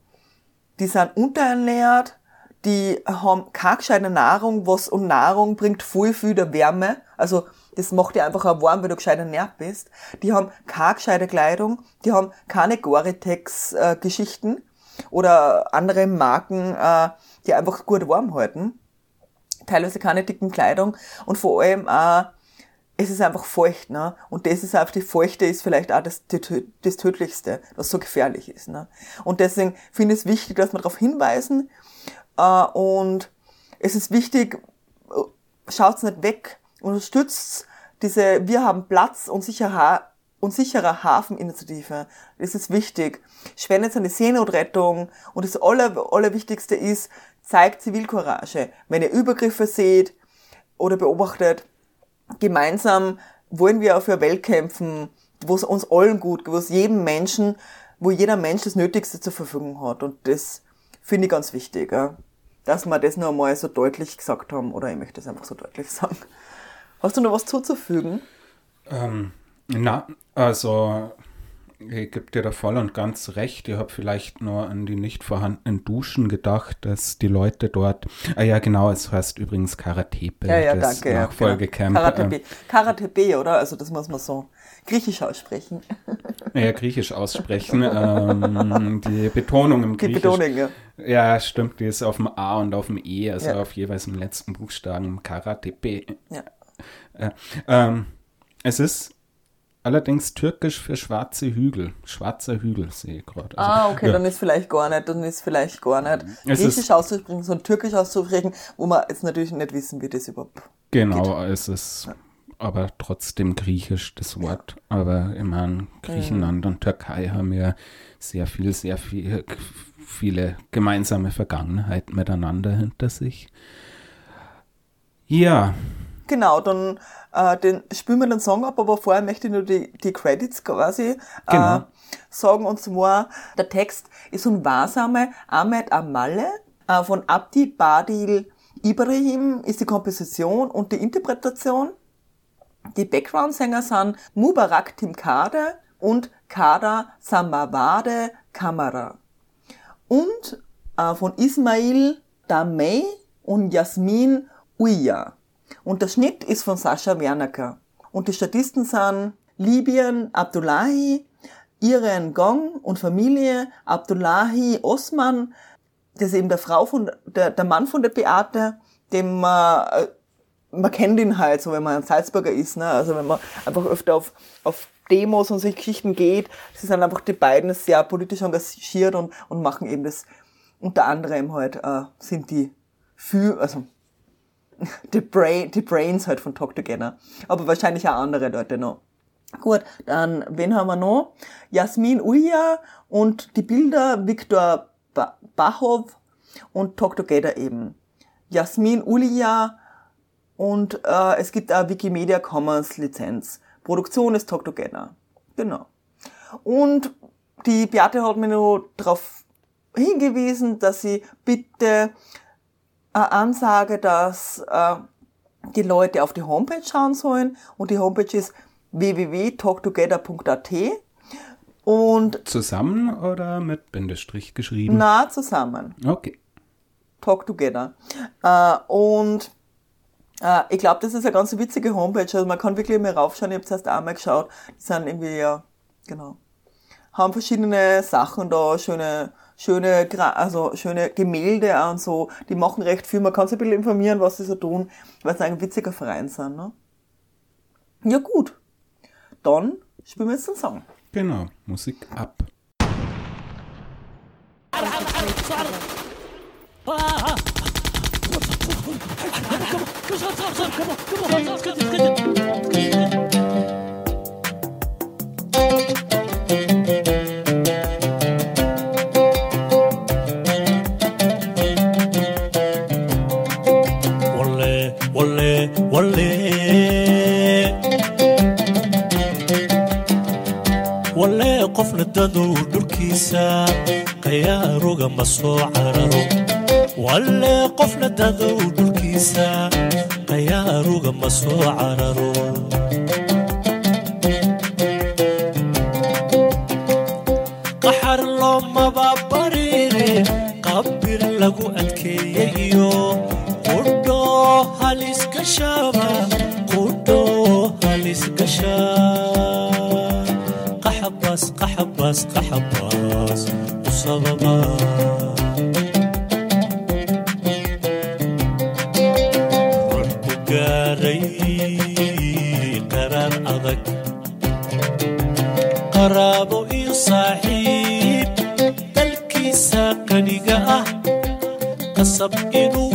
[SPEAKER 1] die sind unterernährt, die haben keine gescheite Nahrung, was und Nahrung bringt voll viel der Wärme. Also, das macht dir einfach auch warm, wenn du gescheit ernährt bist. Die haben keine gescheite Kleidung, die haben keine Gore-Tex-Geschichten oder andere Marken, äh, die einfach gut warm halten. Teilweise keine dicken Kleidung und vor allem auch es ist einfach feucht, ne? Und das ist auch die Feuchte ist vielleicht auch das, das Tödlichste, was so gefährlich ist, ne? Und deswegen finde ich es wichtig, dass wir darauf hinweisen. Äh, und es ist wichtig, schaut's nicht weg, unterstützt diese Wir haben Platz und sicherer, und sicherer Hafeninitiative. Das ist wichtig. Spendet an die Seenotrettung und das Aller, Allerwichtigste ist, zeigt Zivilcourage. Wenn ihr Übergriffe seht oder beobachtet, gemeinsam wollen wir auf eine Welt kämpfen, wo es uns allen gut, wo es jedem Menschen, wo jeder Mensch das Nötigste zur Verfügung hat. Und das finde ich ganz wichtig, dass wir das noch einmal so deutlich gesagt haben, oder ich möchte es einfach so deutlich sagen. Hast du noch was zuzufügen?
[SPEAKER 2] Ähm, na, also ich gebe dir da voll und ganz recht. Ich habe vielleicht nur an die nicht vorhandenen Duschen gedacht, dass die Leute dort. Ah ja, genau, es heißt übrigens Karatepe.
[SPEAKER 1] Ja, ja, danke. Nachfolgecamp. Ja, genau. Karatepe, ähm, oder? Also das muss man so griechisch aussprechen.
[SPEAKER 2] Ja, griechisch aussprechen. ähm, die Betonung im Griechisch. Die Betonung, ja. Ja, stimmt, die ist auf dem A und auf dem E, also ja. auf jeweils dem letzten Buchstaben Karatepe. Ja. Äh, ähm, es ist Allerdings türkisch für schwarze Hügel. Schwarzer Hügel sehe ich gerade.
[SPEAKER 1] Also, ah, okay, ja. dann ist vielleicht gar nicht, dann ist vielleicht gar nicht. Es Griechisch auszusprechen, sondern türkisch auszusprechen, wo wir jetzt natürlich nicht wissen, wie das überhaupt
[SPEAKER 2] Genau, geht. es ist ja. aber trotzdem griechisch das Wort. Aber ich meine, Griechenland mhm. und Türkei haben ja sehr viel, sehr viel, viele gemeinsame Vergangenheiten miteinander hinter sich. Ja.
[SPEAKER 1] Genau, dann äh, den spielen wir den Song ab, aber vorher möchte ich nur die, die Credits quasi äh, genau. äh, sagen. Und zwar, der Text ist von Wahrsame Ahmed Amalle äh, von Abdi Badil Ibrahim ist die Komposition und die Interpretation. Die Background-Sänger sind Mubarak Timkade und Kada Samawade Kamara. Und äh, von Ismail Damei und Jasmin Uya. Und der Schnitt ist von Sascha Wernacker. Und die Statisten sind Libyen Abdullahi, Iren Gong und Familie, Abdullahi Osman, das ist eben der Frau von, der, der Mann von der Beate, dem äh, man kennt ihn halt, so wenn man ein Salzburger ist, ne? also wenn man einfach öfter auf, auf Demos und solche Geschichten geht, sie sind einfach die beiden sehr politisch engagiert und, und machen eben das, unter anderem halt, äh, sind die für, also die, Brain, die Brains halt von Talk Together. Aber wahrscheinlich auch andere Leute noch. Gut, dann, wen haben wir noch? Jasmin Uja und die Bilder Viktor Bachov und Talk Together eben. Jasmin Ulia Und äh, es gibt auch Wikimedia Commons Lizenz. Produktion ist Talk Together. Genau. Und die Beate hat mir noch darauf hingewiesen, dass sie bitte Ansage, dass äh, die Leute auf die Homepage schauen sollen. Und die Homepage ist www.talktogether.at. Und
[SPEAKER 2] Zusammen oder mit Bindestrich geschrieben?
[SPEAKER 1] nah zusammen.
[SPEAKER 2] Okay.
[SPEAKER 1] Talk Together. Äh, und äh, ich glaube, das ist eine ganz witzige Homepage. Also man kann wirklich mal raufschauen. Ich habe es erst einmal geschaut. Die sind irgendwie, ja, genau. Haben verschiedene Sachen da, schöne, schöne, also schöne Gemälde und so. Die machen recht viel. Man kann sich ein bisschen informieren, was sie so tun, weil sie ein witziger Verein sind. Ne? Ja gut. Dann spielen wir jetzt einen Song.
[SPEAKER 2] Genau. Musik ab.
[SPEAKER 4] Walle, qofna dadow dhulkiisa qayaaruga ma soo cararo walle qofna dadow dhulkiisa qayaaruga ma soo cararo qaxar loomaba bariire qabbir lagu adkeeyey iyo qudho halisgashaba qudho halisgasha qaxabas حباس قحباس قحباس وصلبا روحكو قاري قرار أضك. قرابو صاحب تلكي ساقني قاه. قصب إنو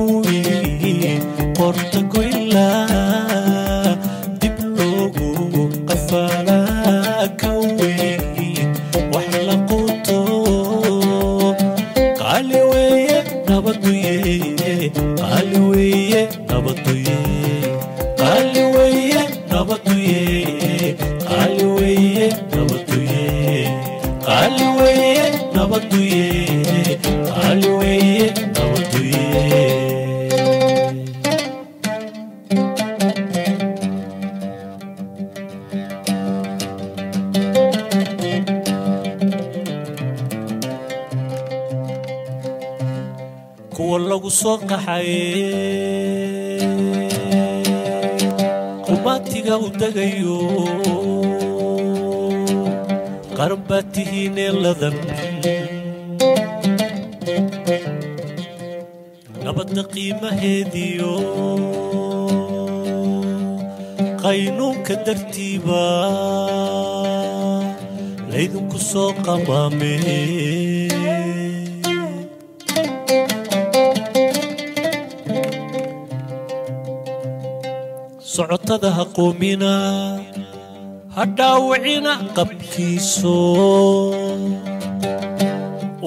[SPEAKER 4] ha dhaawicina qabkiiso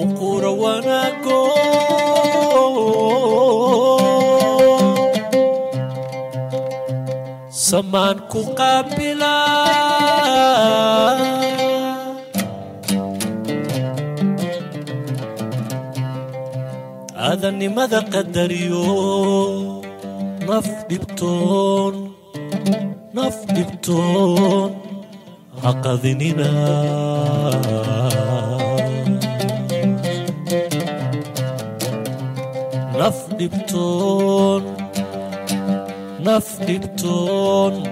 [SPEAKER 4] u quura wanaago samaan ku qaabila aadannimada qadariyo naf dhibtoon naf dhibtoon أقذننا. أذننا نفني بتون نفني بتون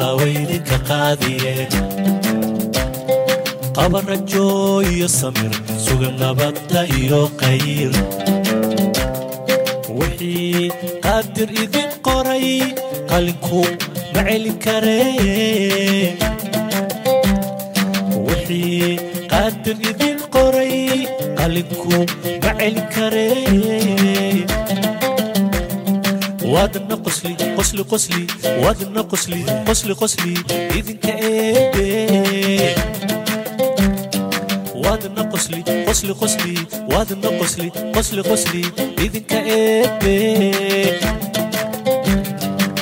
[SPEAKER 4] alla waydinka qaadiye. Qaba rajo iyo samir suga nabadda iyo qayr wixii qaadir idin qoray qalinku ma celin karee wixii qaadir idin qoray qalinku ma celin karee واد نقصلي قصلي قصلي. واد نقصلي قصلي قصلي. إذن كأبي. واد نقصلي قصلي قصلي. واد نقصلي قصلي قصلي. إذن كأبي.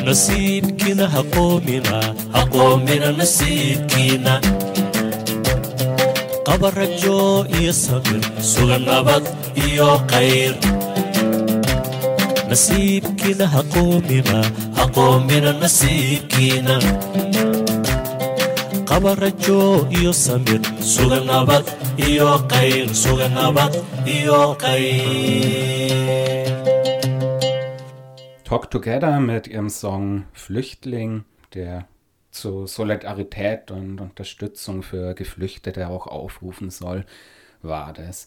[SPEAKER 4] نصيبكنا هقومنا هقومنا نصيبكنا قبر الجو يصبر سوى النبض يو خير nasiibkiina ha qoomina ha qoomina nasiibkiina qaba rajo iyo samir suga nabad iyo qayr suga nabad iyo qayr
[SPEAKER 2] Talk Together mit ihrem Song Flüchtling, der zu Solidarität und Unterstützung für Geflüchtete auch aufrufen soll, war das.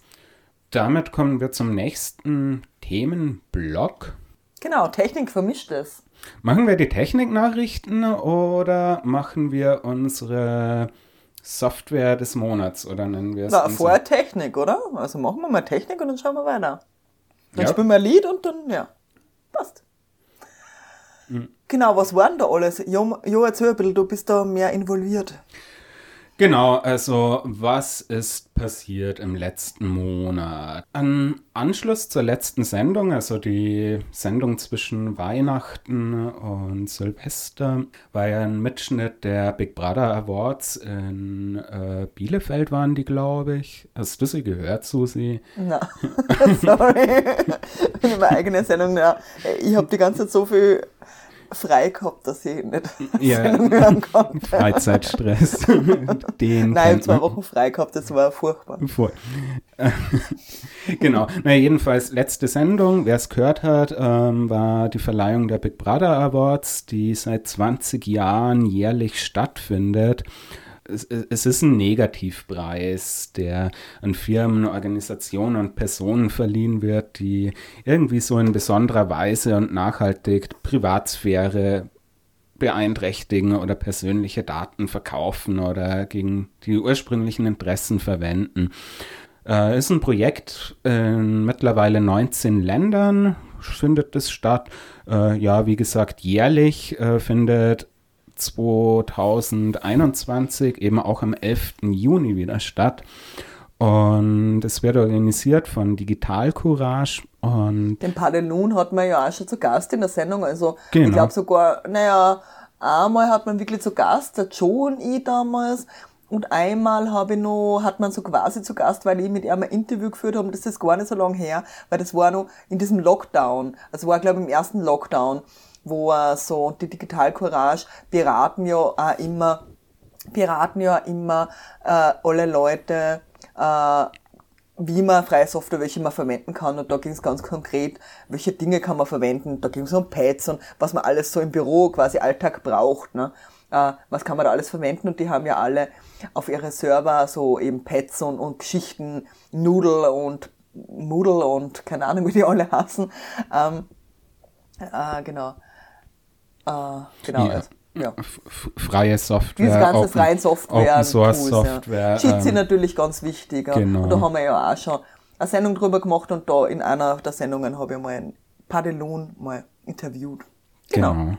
[SPEAKER 2] Damit kommen wir zum nächsten Themenblock.
[SPEAKER 1] Genau, Technik vermischt es.
[SPEAKER 2] Machen wir die Techniknachrichten oder machen wir unsere Software des Monats oder nennen wir es?
[SPEAKER 1] Na, vorher Technik, oder? Also machen wir mal Technik und dann schauen wir weiter. Dann
[SPEAKER 2] Ja.
[SPEAKER 1] spielen wir ein Lied und dann, ja, passt.
[SPEAKER 2] Mhm.
[SPEAKER 1] Genau, was war denn da alles? Jo, jo, erzähl ein bisschen, du bist da mehr involviert.
[SPEAKER 2] Genau, also was ist passiert im letzten Monat? An Anschluss zur letzten Sendung, also die Sendung zwischen Weihnachten und Silvester, war ja ein Mitschnitt der Big Brother Awards in äh, Bielefeld waren die, glaube ich. Hast du sie gehört, Susi?
[SPEAKER 1] Na, sorry. In meiner eigenen Sendung, ja. Ich habe die ganze Zeit so viel frei gehabt, dass ich nicht
[SPEAKER 2] Ja.
[SPEAKER 1] Hören konnte.
[SPEAKER 2] Freizeitstress. Den
[SPEAKER 1] Nein, zwei. Wochen frei gehabt, das war furchtbar.
[SPEAKER 2] Vor. genau. Na, jedenfalls letzte Sendung, wer es gehört hat, ähm, war die Verleihung der Big Brother Awards, die seit 20 Jahren jährlich stattfindet. Es, es ist ein Negativpreis, der an Firmen, Organisationen und Personen verliehen wird, die irgendwie so in besonderer Weise und nachhaltig Privatsphäre beeinträchtigen oder persönliche Daten verkaufen oder gegen die ursprünglichen Interessen verwenden. Äh, ist ein Projekt in mittlerweile 19 Ländern, findet es statt. Äh, ja, wie gesagt, jährlich äh, findet 2021 eben auch am 11. Juni wieder statt. Und es wird organisiert von Digital Courage und.
[SPEAKER 1] Den Padelun hat man ja auch schon zu Gast in der Sendung. Also
[SPEAKER 2] Genau.
[SPEAKER 1] ich glaube sogar, naja, einmal hat man wirklich zu Gast, der Joe und ich damals. Und einmal habe ich noch, hat man so quasi zu Gast, weil ich mit ihm ein Interview geführt habe, und das ist gar nicht so lange her, weil das war noch in diesem Lockdown. Also war, glaube ich, im ersten Lockdown, wo äh, so die Digital Courage beraten ja auch immer, beraten ja immer äh, alle Leute, äh, wie man freie Software, welche man verwenden kann. Und da ging es ganz konkret, welche Dinge kann man verwenden. Da ging es um Pads und was man alles so im Büro quasi Alltag braucht. Ne? Äh, was kann man da alles verwenden? Und die haben ja alle auf ihre Server so eben Pads und, und Geschichten, Noodle und Moodle und keine Ahnung, wie die alle heißen. Ähm, äh, genau. Äh, genau.
[SPEAKER 2] Ja.
[SPEAKER 1] also, ja.
[SPEAKER 2] f- freie Software.
[SPEAKER 1] Diese ganze
[SPEAKER 2] Open-
[SPEAKER 1] freien Software.
[SPEAKER 2] Open Source
[SPEAKER 1] Tools,
[SPEAKER 2] Software.
[SPEAKER 1] Ja. Cheats sind
[SPEAKER 2] ähm,
[SPEAKER 1] natürlich ganz wichtig. ja.
[SPEAKER 2] genau.
[SPEAKER 1] Und da haben wir ja auch schon eine Sendung drüber gemacht und da in einer der Sendungen habe ich mal einen Padelun mal interviewt. Genau.
[SPEAKER 2] genau.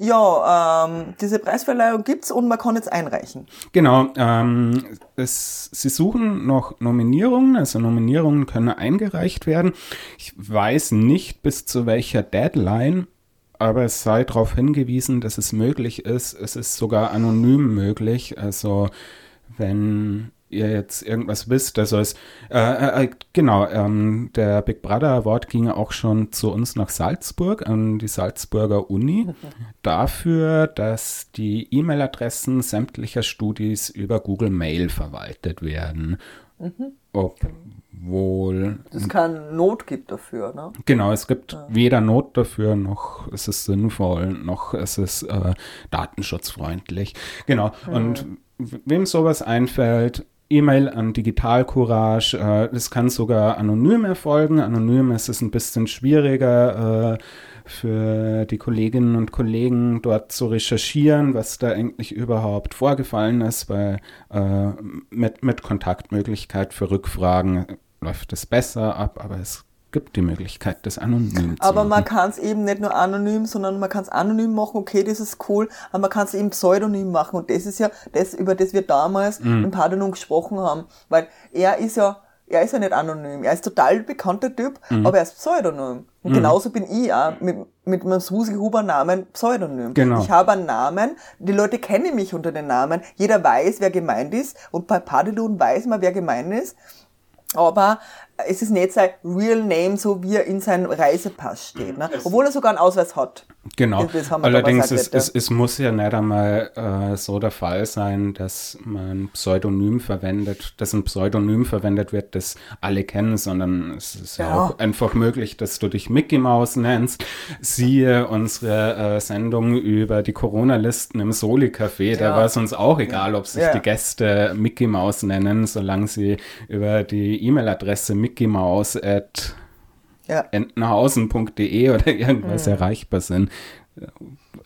[SPEAKER 1] Ja, ähm, diese Preisverleihung gibt's und man kann jetzt einreichen.
[SPEAKER 2] Genau, ähm, es, sie suchen noch Nominierungen, also Nominierungen können eingereicht werden. Ich weiß nicht bis zu welcher Deadline, aber es sei darauf hingewiesen, dass es möglich ist. Es ist sogar anonym möglich, also wenn ihr jetzt irgendwas wisst, also es, äh, äh, genau, ähm, der Big Brother Award ging auch schon zu uns nach Salzburg, an die Salzburger Uni, dafür, dass die E-Mail-Adressen sämtlicher Studis über Google Mail verwaltet werden. Obwohl,
[SPEAKER 1] es keine Not gibt dafür. Ne?
[SPEAKER 2] genau, es gibt weder Not dafür, noch ist es sinnvoll, noch ist es äh, datenschutzfreundlich. Genau, und w- wem sowas einfällt, E-Mail an Digital Courage, äh, das kann sogar anonym erfolgen. Anonym ist es ein bisschen schwieriger äh, für die Kolleginnen und Kollegen dort zu recherchieren, was da eigentlich überhaupt vorgefallen ist, weil äh, mit, mit Kontaktmöglichkeit für Rückfragen läuft es besser ab, aber es gibt die Möglichkeit, das anonym zu
[SPEAKER 1] Aber man
[SPEAKER 2] machen.
[SPEAKER 1] kann es eben nicht nur anonym, sondern man kann es anonym machen, okay, das ist cool, aber man kann es eben pseudonym machen und das ist ja das, über das wir damals
[SPEAKER 2] Mhm.
[SPEAKER 1] im Pardon gesprochen haben, weil er ist ja, er ist ja nicht anonym, er ist total bekannter Typ,
[SPEAKER 2] Mhm.
[SPEAKER 1] aber er ist pseudonym. Und genauso bin ich auch mit, mit meinem Susi Huber Namen pseudonym.
[SPEAKER 2] Genau.
[SPEAKER 1] Ich habe einen Namen, die Leute kennen mich unter den Namen, jeder weiß, wer gemeint ist und bei Padelun weiß man, wer gemeint ist. Aber es ist nicht sein Real Name, so wie er in seinem Reisepass steht. Ne? Obwohl er sogar einen Ausweis hat.
[SPEAKER 2] Genau. Allerdings es, es, es muss ja nicht einmal äh, so der Fall sein, dass man Pseudonym verwendet, dass ein Pseudonym verwendet wird, das alle kennen, sondern es ist ja,
[SPEAKER 1] Ja.
[SPEAKER 2] auch einfach möglich, dass du dich Mickey Mouse nennst. Siehe unsere äh, Sendung über die Corona-Listen im Soli-Café. Da
[SPEAKER 1] Ja.
[SPEAKER 2] war es uns auch egal, ob sich
[SPEAKER 1] Ja.
[SPEAKER 2] die Gäste Mickey Mouse nennen, solange sie über die E-Mail-Adresse Mickey Mouse at
[SPEAKER 1] Ja.
[SPEAKER 2] entenhausen.de oder irgendwas erreichbar sind.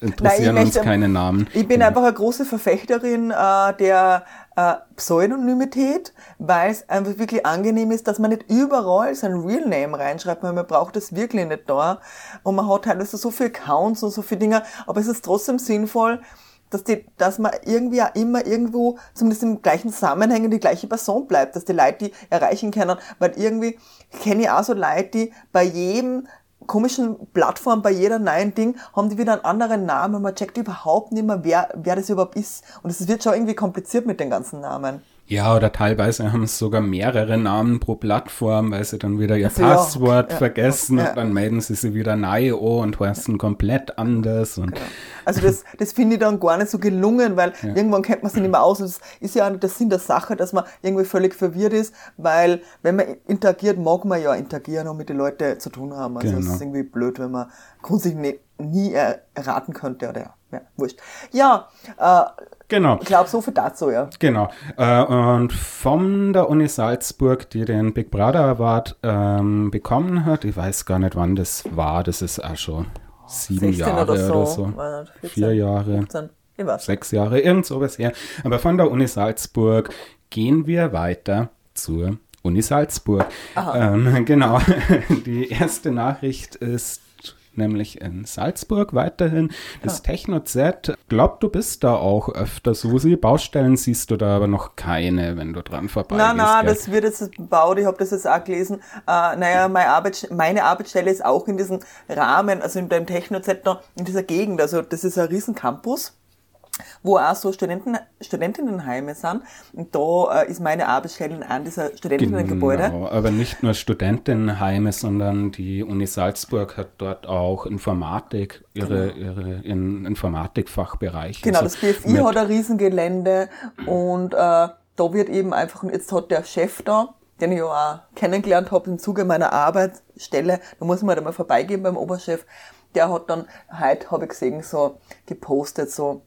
[SPEAKER 2] Interessieren
[SPEAKER 1] Nein, ich
[SPEAKER 2] uns
[SPEAKER 1] möchte-
[SPEAKER 2] keine Namen.
[SPEAKER 1] Ich bin einfach eine große Verfechterin äh, der äh, Pseudonymität, weil es einfach wirklich angenehm ist, dass man nicht überall sein Real Name reinschreibt, weil man braucht das wirklich nicht da. Und man hat teilweise so viele Accounts und so viele Dinge, aber es ist trotzdem sinnvoll, dass, die, dass man irgendwie auch immer irgendwo, zumindest im gleichen Zusammenhang, die gleiche Person bleibt, dass die Leute die erreichen können, weil irgendwie kenne ich auch so Leute, die bei jedem komischen Plattform, bei jeder neuen Ding, haben die wieder einen anderen Namen und man checkt überhaupt nicht mehr, wer, wer das überhaupt ist. Und es wird schon irgendwie kompliziert mit den ganzen Namen.
[SPEAKER 2] Ja, oder teilweise haben es sogar mehrere Namen pro Plattform, weil sie dann wieder ihr
[SPEAKER 1] Ach so, ja,
[SPEAKER 2] Passwort
[SPEAKER 1] ja,
[SPEAKER 2] vergessen
[SPEAKER 1] ja.
[SPEAKER 2] und dann melden sie sie wieder neu an und heißen komplett anders. Und
[SPEAKER 1] Also das, das finde ich dann gar nicht so gelungen, weil irgendwann kennt man sich nicht mehr aus. Und das ist ja auch nicht der Sinn der Sache, dass man irgendwie völlig verwirrt ist, weil wenn man interagiert, mag man ja interagieren und mit den Leuten zu tun haben. Also es
[SPEAKER 2] Genau.
[SPEAKER 1] ist irgendwie blöd, wenn man grundsätzlich nie, nie er- erraten könnte oder ja, wurscht. Ja, äh,
[SPEAKER 2] Genau.
[SPEAKER 1] ich glaube, so viel dazu, ja.
[SPEAKER 2] Genau. Äh, und von der Uni Salzburg, die den Big Brother Award ähm, bekommen hat, ich weiß gar nicht, wann das war, das ist auch schon sieben
[SPEAKER 1] 16
[SPEAKER 2] Jahre
[SPEAKER 1] oder so.
[SPEAKER 2] oder so.
[SPEAKER 1] War nicht 14,
[SPEAKER 2] Vier Jahre,
[SPEAKER 1] 15, ich weiß.
[SPEAKER 2] sechs Jahre, irgend sowas her. Aber von der Uni Salzburg gehen wir weiter zur Uni Salzburg. Ähm, genau. Die erste Nachricht ist nämlich in Salzburg weiterhin. Das Techno-Z. Glaub, du bist da auch öfter, Susi. Baustellen siehst du da aber noch keine, wenn du dran vorbeigehst.
[SPEAKER 1] Nein, nein,
[SPEAKER 2] gell?
[SPEAKER 1] das wird jetzt gebaut, ich habe das jetzt auch gelesen. Äh, naja, meine, Arbeit, meine Arbeitsstelle ist auch in diesem Rahmen, also in dem Techno-Center, in dieser Gegend. Also das ist ein riesen Campus, wo auch so Studenten, Studentinnenheime sind. Und da äh, ist meine Arbeitsstelle an dieser Studentinnengebäude.
[SPEAKER 2] Genau, aber nicht nur Studentinnenheime, sondern die Uni Salzburg hat dort auch Informatik, ihre, ihre in Informatikfachbereich.
[SPEAKER 1] Genau,
[SPEAKER 2] Also
[SPEAKER 1] das BFI hat ein Riesengelände und äh, da wird eben einfach, und jetzt hat der Chef da, den ich ja auch kennengelernt habe im Zuge meiner Arbeitsstelle, da muss man halt einmal vorbeigehen beim Oberchef, der hat dann, heute habe ich gesehen, so gepostet, so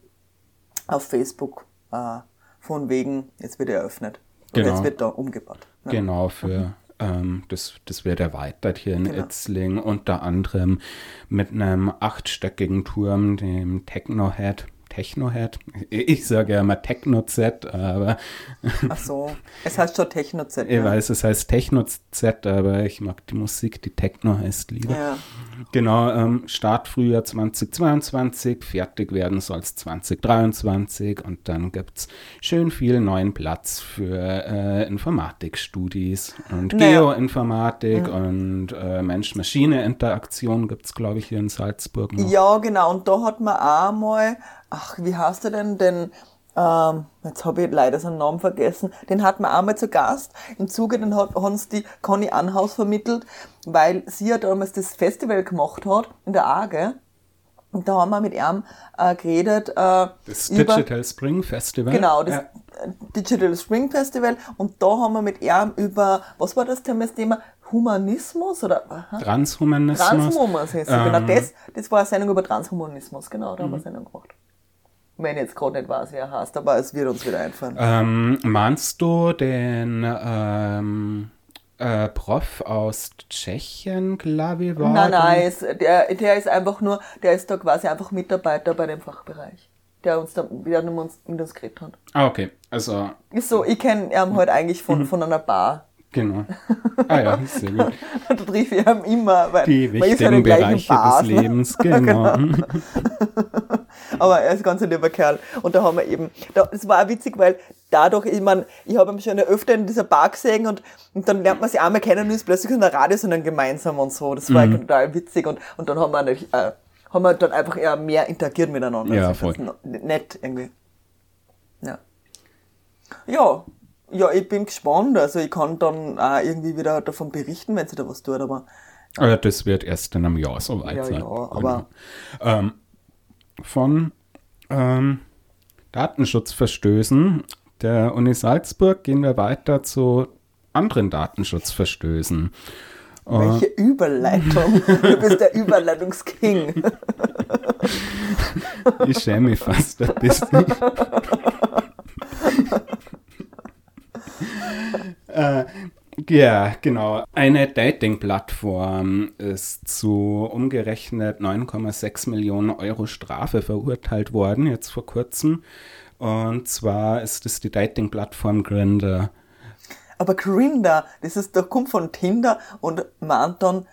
[SPEAKER 1] auf Facebook, äh, von wegen, jetzt wird er eröffnet. Oder
[SPEAKER 2] Genau.
[SPEAKER 1] jetzt wird da umgebaut. Ja.
[SPEAKER 2] Genau, für ähm, das, das wird erweitert hier in
[SPEAKER 1] Genau.
[SPEAKER 2] Itzling, unter anderem mit einem achtstöckigen Turm, dem Technohead. Technohead? Ich sage ja immer Techno-Z, aber
[SPEAKER 1] Ach so, es heißt schon Techno-Z.
[SPEAKER 2] ich weiß, es heißt Techno-Z, aber ich mag die Musik, die Techno heißt lieber.
[SPEAKER 1] Ja.
[SPEAKER 2] Genau, ähm, Start Frühjahr 2022, fertig werden soll es 2023 und dann gibt es schön viel neuen Platz für äh, Informatikstudis und
[SPEAKER 1] Naja.
[SPEAKER 2] Geoinformatik und äh, Mensch-Maschine-Interaktion gibt es, glaube ich, hier in Salzburg noch.
[SPEAKER 1] Ja, genau. Und da hat man auch mal, ach, wie heißt er denn, den, ähm, jetzt habe ich leider seinen Namen vergessen, den hat man auch mal zu Gast. Im Zuge, den hat uns die Conny Anhaus vermittelt, weil sie ja damals das Festival gemacht hat in der AGE. Und da haben wir mit ihm äh, geredet. Äh,
[SPEAKER 2] Das
[SPEAKER 1] über,
[SPEAKER 2] Digital Spring Festival.
[SPEAKER 1] Genau, das
[SPEAKER 2] Ja.
[SPEAKER 1] Digital Spring Festival. Und da haben wir mit ihm über, was war das Thema? Humanismus oder? Aha.
[SPEAKER 2] Transhumanismus.
[SPEAKER 1] Transhumanismus, genau.
[SPEAKER 2] Ähm,
[SPEAKER 1] Das, das war eine Sendung über Transhumanismus, genau, da haben wir eine Sendung gemacht. Wenn jetzt gerade nicht weiß, wie er heißt, aber es wird uns wieder einfallen.
[SPEAKER 2] Ähm, meinst du den ähm, äh, Prof aus Tschechien, glaube ich, war?
[SPEAKER 1] nein, nein,
[SPEAKER 2] der?
[SPEAKER 1] es, der, der ist einfach nur, der ist da quasi einfach Mitarbeiter bei dem Fachbereich. Der uns da, der mit uns, mit uns geredet hat.
[SPEAKER 2] Ah, okay. Also,
[SPEAKER 1] Ist so, ich kenne ihn halt eigentlich von,
[SPEAKER 2] Mhm.
[SPEAKER 1] von einer Bar.
[SPEAKER 2] Genau. Ah ja, sehr gut.
[SPEAKER 1] da triff ich ihn immer, weil
[SPEAKER 2] Die wichtigen Bereiche
[SPEAKER 1] Bars,
[SPEAKER 2] des? Lebens, genau.
[SPEAKER 1] Aber er ist ganz ein lieber Kerl. Und da haben wir eben, da, das war auch witzig, weil dadurch, ich meine, ich habe ihn schon öfter in dieser Bar gesehen und, und dann lernt man sich einmal kennen und ist plötzlich in der Radiosendung gemeinsam und so. Das war
[SPEAKER 2] Mhm.
[SPEAKER 1] total witzig und, und dann haben wir, natürlich, äh, haben wir dann einfach eher mehr interagiert miteinander.
[SPEAKER 2] Ja,
[SPEAKER 1] ist
[SPEAKER 2] voll.
[SPEAKER 1] Nett irgendwie. Ja. Ja. Ja, ich bin gespannt. Also ich kann dann auch irgendwie wieder davon berichten, wenn sie da was tut, aber
[SPEAKER 2] Aber das wird erst in einem Jahr soweit
[SPEAKER 1] ja,
[SPEAKER 2] sein.
[SPEAKER 1] ja, aber
[SPEAKER 2] Ähm, von ähm, Datenschutzverstößen der Uni Salzburg gehen wir weiter zu anderen Datenschutzverstößen.
[SPEAKER 1] welche Überleitung. Du bist der Überleitungsking.
[SPEAKER 2] Ich schäme mich fast ein bisschen. äh, ja, genau. Eine Dating-Plattform ist zu umgerechnet 9,6 Millionen Euro Strafe verurteilt worden, jetzt vor kurzem. Und zwar ist es die Dating-Plattform Grindr.
[SPEAKER 1] Aber Grinder, das ist, der kommt von Tinder und meint dann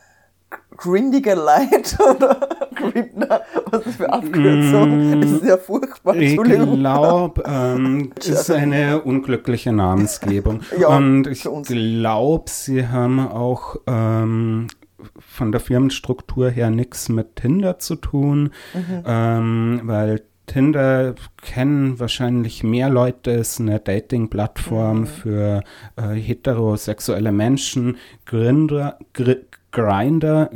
[SPEAKER 1] grindige Leid oder Grinder, was ist das für Abkürzung? Das ist ja furchtbar,
[SPEAKER 2] Ich glaube, ähm, es ist eine unglückliche Namensgebung.
[SPEAKER 1] Ja,
[SPEAKER 2] Und ich glaube, sie haben auch ähm, von der Firmenstruktur her nichts mit Tinder zu tun,
[SPEAKER 1] Mhm.
[SPEAKER 2] ähm, weil Tinder kennen wahrscheinlich mehr Leute, ist eine Dating-Plattform
[SPEAKER 1] Mhm.
[SPEAKER 2] für äh, heterosexuelle Menschen. Grindr, Gr Grinder,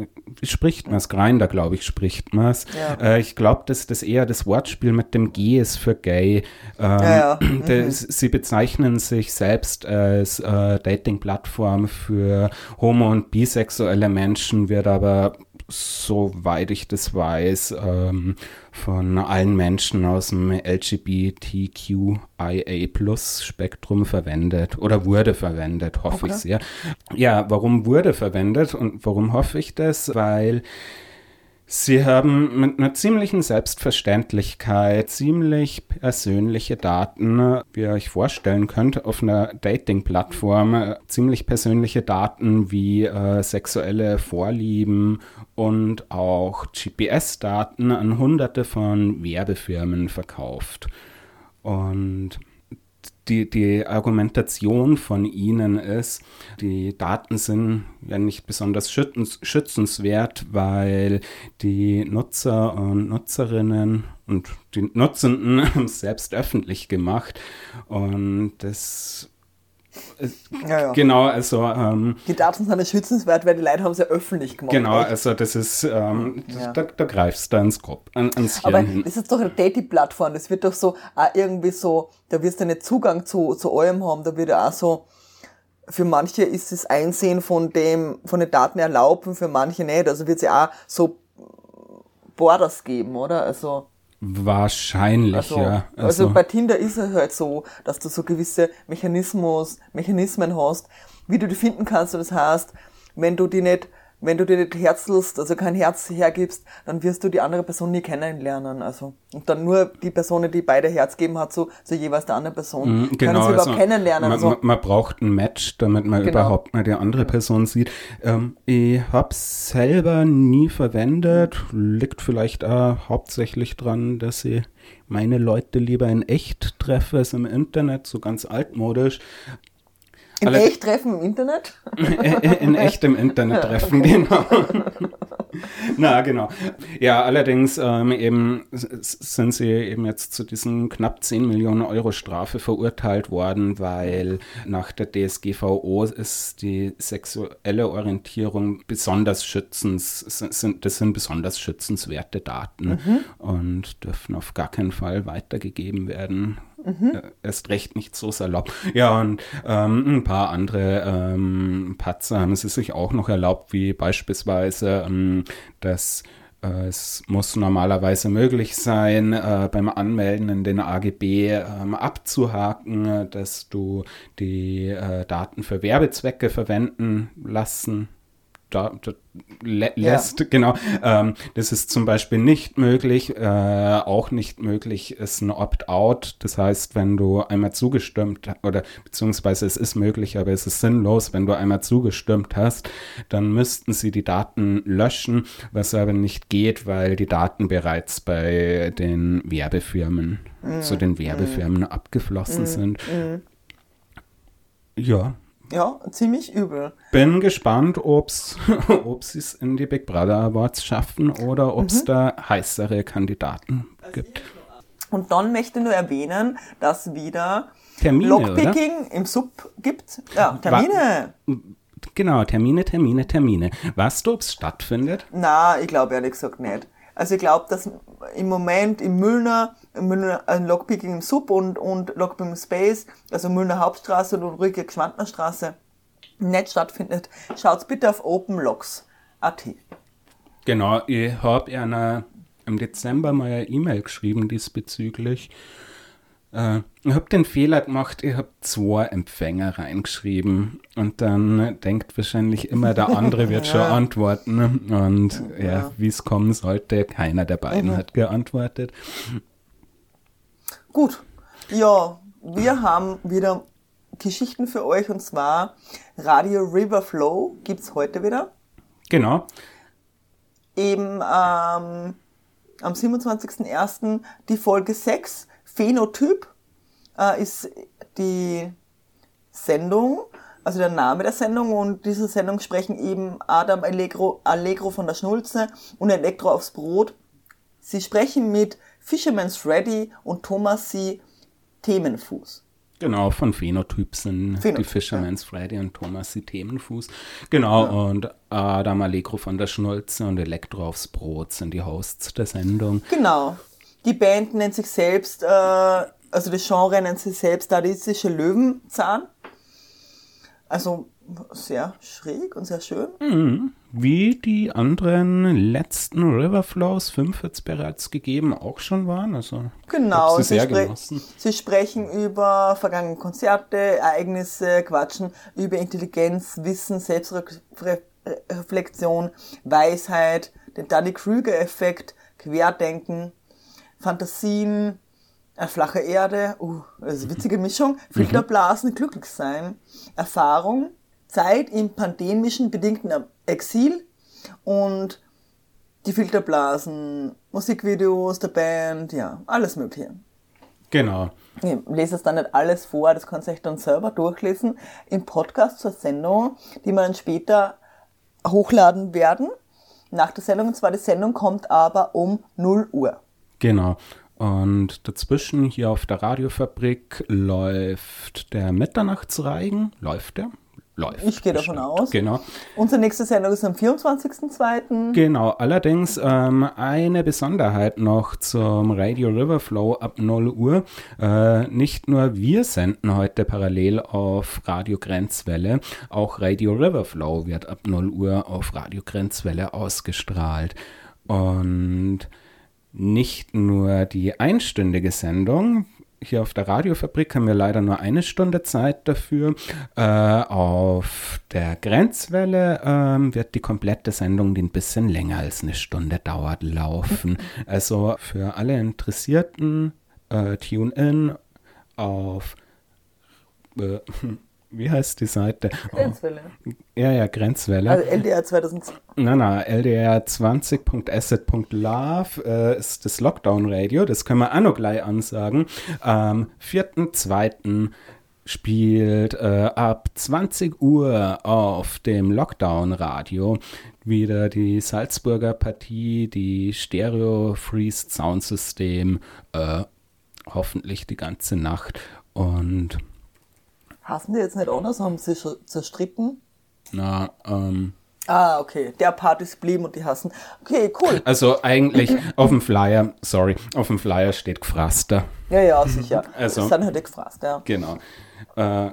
[SPEAKER 2] spricht man es? Grinder, glaube ich, spricht man es.
[SPEAKER 1] Ja.
[SPEAKER 2] Äh, ich glaube, dass das eher das Wortspiel mit dem G ist für gay. Ähm,
[SPEAKER 1] Ja, ja.
[SPEAKER 2] das, Sie bezeichnen sich selbst als äh, Dating-Plattform für homo- und bisexuelle Menschen, wird aber soweit ich das weiß, ähm, von allen Menschen aus dem LGBTQIA-Plus-Spektrum verwendet oder wurde verwendet, hoffe ich sehr. Ja, warum wurde verwendet und warum hoffe ich das? Weil Sie haben mit einer ziemlichen Selbstverständlichkeit ziemlich persönliche Daten, wie ihr euch vorstellen könnt, auf einer Dating-Plattform, äh, ziemlich persönliche Daten wie äh, sexuelle Vorlieben und auch GPS-Daten an hunderte von Werbefirmen verkauft. Und die, die Argumentation von ihnen ist, die Daten sind ja nicht besonders schützens, schützenswert, weil die Nutzer und Nutzerinnen und die Nutzenden selbst öffentlich gemacht. Und das
[SPEAKER 1] Ja, ja.
[SPEAKER 2] genau, also ähm,
[SPEAKER 1] Die Daten sind nicht schützenswert, weil die Leute haben sie öffentlich gemacht.
[SPEAKER 2] genau,
[SPEAKER 1] Echt.
[SPEAKER 2] also das ist, ähm,
[SPEAKER 1] Ja.
[SPEAKER 2] da, da greifst du ans Kopf, an, ans
[SPEAKER 1] Aber
[SPEAKER 2] hin.
[SPEAKER 1] das ist doch eine Dating-Plattform. Das wird doch so auch irgendwie so, da wirst du nicht Zugang zu, zu allem haben. Da wird ja auch so, für manche ist das Einsehen von dem, von den Daten erlaubt und für manche nicht. Also wird es ja auch so Borders geben, oder? Also,
[SPEAKER 2] Wahrscheinlich,
[SPEAKER 1] also,
[SPEAKER 2] ja.
[SPEAKER 1] also, bei Tinder ist es halt so, dass du so gewisse Mechanismus, Mechanismen hast, wie du die finden kannst. Und das heißt, wenn du die nicht, wenn du dir nicht herzelst, also kein Herz hergibst, dann wirst du die andere Person nie kennenlernen. Also, und dann nur die Person, die beide Herz geben hat, so, so jeweils der andere Person,
[SPEAKER 2] Mhm,
[SPEAKER 1] können sie überhaupt kennenlernen.
[SPEAKER 2] Man,
[SPEAKER 1] Also,
[SPEAKER 2] man, braucht ein Match, damit man
[SPEAKER 1] Genau.
[SPEAKER 2] überhaupt mal die andere Person sieht. Ähm, ich habe selber nie verwendet. Liegt vielleicht auch hauptsächlich dran, dass ich meine Leute lieber in echt treffe als im Internet, so ganz altmodisch.
[SPEAKER 1] In
[SPEAKER 2] alle-
[SPEAKER 1] echt treffen im Internet?
[SPEAKER 2] in echtem Internet treffen, genau. Na, genau. Ja, allerdings ähm, eben sind sie eben jetzt zu diesen knapp 10 Millionen Euro Strafe verurteilt worden, weil nach der DSGVO ist die sexuelle Orientierung besonders schützens, sind, das sind besonders schützenswerte Daten und dürfen auf gar keinen Fall weitergegeben werden. Äh, Erst recht nicht so salopp. Ja, und ähm, ein paar andere ähm, Patzer haben sie sich auch noch erlaubt, wie beispielsweise, ähm, dass äh, es muss normalerweise möglich sein, äh, beim Anmelden in den AGB ähm, abzuhaken, äh, dass du die äh, Daten für Werbezwecke verwenden lassen da, da lä lässt, genau. Ähm, das ist zum Beispiel nicht möglich. Äh, auch nicht möglich ist ein Opt-out. Das heißt, wenn du einmal zugestimmt oder beziehungsweise es ist möglich, aber es ist sinnlos, wenn du einmal zugestimmt hast, dann müssten sie die Daten löschen, was aber nicht geht, weil die Daten bereits bei den Werbefirmen, zu den Werbefirmen abgeflossen sind. Ja,
[SPEAKER 1] Ja, ziemlich übel.
[SPEAKER 2] bin gespannt, ob's, ob sie es in die Big Brother Awards schaffen oder ob es da heißere Kandidaten gibt.
[SPEAKER 1] Und dann möchte ich nur erwähnen, dass wieder
[SPEAKER 2] Termine, oder?
[SPEAKER 1] Lockpicking im Sub gibt. Ja, Termine.
[SPEAKER 2] Genau, Termine, Termine, Termine. Weißt du, ob es stattfindet?
[SPEAKER 1] Na, ich glaube ehrlich gesagt nicht. Also ich glaube, dass im Moment im Müllner, im Lockpicking im Sub und, und Lockpicking im Space, also Müllner Hauptstraße und Ulrike Gschwandner Straße, nicht stattfindet. Schaut bitte auf openlocks.at.
[SPEAKER 2] Genau, ich habe einer im Dezember mal eine E-Mail geschrieben diesbezüglich. Äh, ich habe den Fehler gemacht, ich habe zwei Empfänger reingeschrieben und dann denkt wahrscheinlich immer, der andere wird schon antworten. Und ja, wie es kommen sollte, keiner der beiden hat geantwortet.
[SPEAKER 1] Gut. Ja, wir haben wieder Geschichten für euch und zwar Radio River Flow gibt's heute wieder.
[SPEAKER 2] Genau,
[SPEAKER 1] eben ähm, am 27.01. die Folge 6, Phänotyp, äh, ist die Sendung, also der Name der Sendung und diese Sendung sprechen eben Adam Allegro, Allegro von der Schnulze und Elektro aufs Brot. Sie sprechen mit Fisherman's Freddy und Thomas C. Themenfuß.
[SPEAKER 2] Genau, von Phänotyp sind
[SPEAKER 1] Phänotyp,
[SPEAKER 2] die Fisherman's Freddy und Thomas die Themenfuß. Genau, und Adam Allegro von der Schnulze und Elektro aufs Brot sind die Hosts der Sendung.
[SPEAKER 1] Genau. Die Band nennt sich selbst, äh, also das Genre nennt sich selbst Statistische Löwenzahn. Also sehr schräg und sehr schön.
[SPEAKER 2] Wie die anderen letzten Riverflows, fünf wird es bereits gegeben, auch schon waren. Also
[SPEAKER 1] Genau,
[SPEAKER 2] sie, sehr
[SPEAKER 1] spre
[SPEAKER 2] genossen.
[SPEAKER 1] sie sprechen über vergangene Konzerte, Ereignisse, quatschen über Intelligenz, Wissen, Selbstreflexion, Weisheit, den Dunning-Kruger-Effekt, Querdenken, Fantasien, eine flache Erde, uh, das ist eine witzige Mischung, Filterblasen, Glücklichsein, Erfahrung, Zeit im pandemischen bedingten Exil und die Filterblasen, Musikvideos der Band, ja, alles Mögliche.
[SPEAKER 2] Genau.
[SPEAKER 1] Ich lese es dann nicht alles vor, das kannst du euch dann selber durchlesen im Podcast zur Sendung, die wir dann später hochladen werden. Nach der Sendung, und zwar die Sendung kommt aber um 0 Uhr.
[SPEAKER 2] Genau. Und dazwischen hier auf der Radiofabrik läuft der Mitternachtsreigen. Läuft der? Läuft.
[SPEAKER 1] Ich gehe davon aus.
[SPEAKER 2] Genau.
[SPEAKER 1] Unsere nächste Sendung ist am 24.02.
[SPEAKER 2] Genau, allerdings ähm, eine Besonderheit noch zum Radio Riverflow ab 0 Uhr. Äh, nicht nur wir senden heute parallel auf Radio Grenzwelle, auch Radio Riverflow wird ab 0 Uhr auf Radio Grenzwelle ausgestrahlt. Und nicht nur die einstündige Sendung. Hier auf der Radiofabrik haben wir leider nur eine Stunde Zeit dafür. Äh, auf der Grenzwelle ähm, wird die komplette Sendung, die ein bisschen länger als eine Stunde dauert, laufen. Also für alle Interessierten, äh, tune in auf, äh, wie heißt die Seite? Oh,
[SPEAKER 1] Grenzwelle.
[SPEAKER 2] ja, ja, Grenzwelle.
[SPEAKER 1] Also LDR 2000.
[SPEAKER 2] Na, na, ldr20.asset.love äh, ist das Lockdown-Radio, das können wir auch noch gleich ansagen. Am 4.2. spielt äh, ab 20 Uhr auf dem Lockdown-Radio wieder die Salzburger Partie, die Stereo Freeze Soundsystem, äh, hoffentlich die ganze Nacht. Und
[SPEAKER 1] Hassen die jetzt nicht anders? Haben sie zerstritten?
[SPEAKER 2] na, ähm,
[SPEAKER 1] Ah, okay. Der Part ist blieben und die hassen. Okay, cool.
[SPEAKER 2] also eigentlich auf dem Flyer, sorry, auf dem Flyer steht Gefraster.
[SPEAKER 1] Ja, ja, sicher.
[SPEAKER 2] Also-
[SPEAKER 1] Das sind halt die gefrasst, ja.
[SPEAKER 2] Genau. Äh,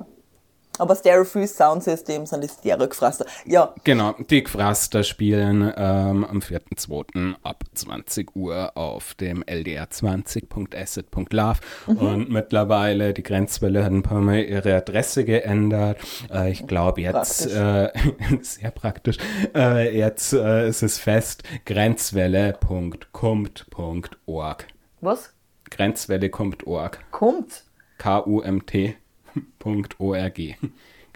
[SPEAKER 1] Aber Stereo Free Sound System sind die Stereo gefrasst. Ja,
[SPEAKER 2] genau, die Gefraster spielen ähm, am 4.2. ab 20 Uhr auf dem ldr20.asset.love und mittlerweile, die Grenzwelle hat ein paar Mal ihre Adresse geändert. Äh, ich glaube jetzt, äh, sehr praktisch, äh, jetzt äh, ist es fest, grenzwelle.kumt.org.
[SPEAKER 1] was?
[SPEAKER 2] Grenzwelle.org.
[SPEAKER 1] Kommt.
[SPEAKER 2] K-U-M-T.org.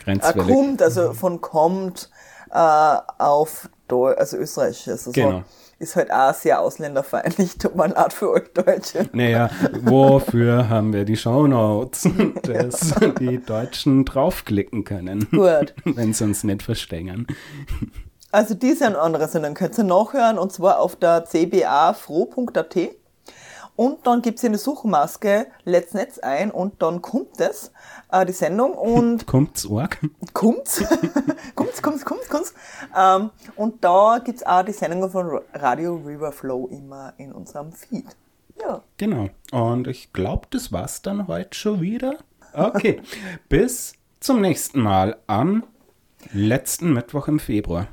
[SPEAKER 1] Ah,
[SPEAKER 2] Grenzwelle.
[SPEAKER 1] kommt, also von kommt äh, auf Deu also Österreich. Also
[SPEAKER 2] Genau.
[SPEAKER 1] ist halt auch sehr ausländerfeindlich. Tut mir leid für euch Deutsche.
[SPEAKER 2] Naja, wofür haben wir die Shownotes, dass die Deutschen draufklicken können,
[SPEAKER 1] Gut.
[SPEAKER 2] wenn sie uns nicht verstehen.
[SPEAKER 1] Also diese und andere Sendungen könnt ihr nachhören und zwar auf der cbafro.at. Und dann gibt's hier eine Suchmaske, Let's Netz ein und dann kommt es, äh, die Sendung und
[SPEAKER 2] Kommt's Org?
[SPEAKER 1] kommt's, kommt's, kommt's, kommt's, kommt's. Ähm, und da gibt's auch die Sendungen von Radio Riverflow immer in unserem Feed. Ja.
[SPEAKER 2] Genau. Und ich glaube, das war's dann heute schon wieder. Okay. Bis zum nächsten Mal am letzten Mittwoch im Februar.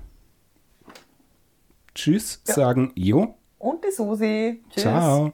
[SPEAKER 2] Tschüss, sagen Jo.
[SPEAKER 1] Und die Susi. Tschüss.
[SPEAKER 2] Ciao.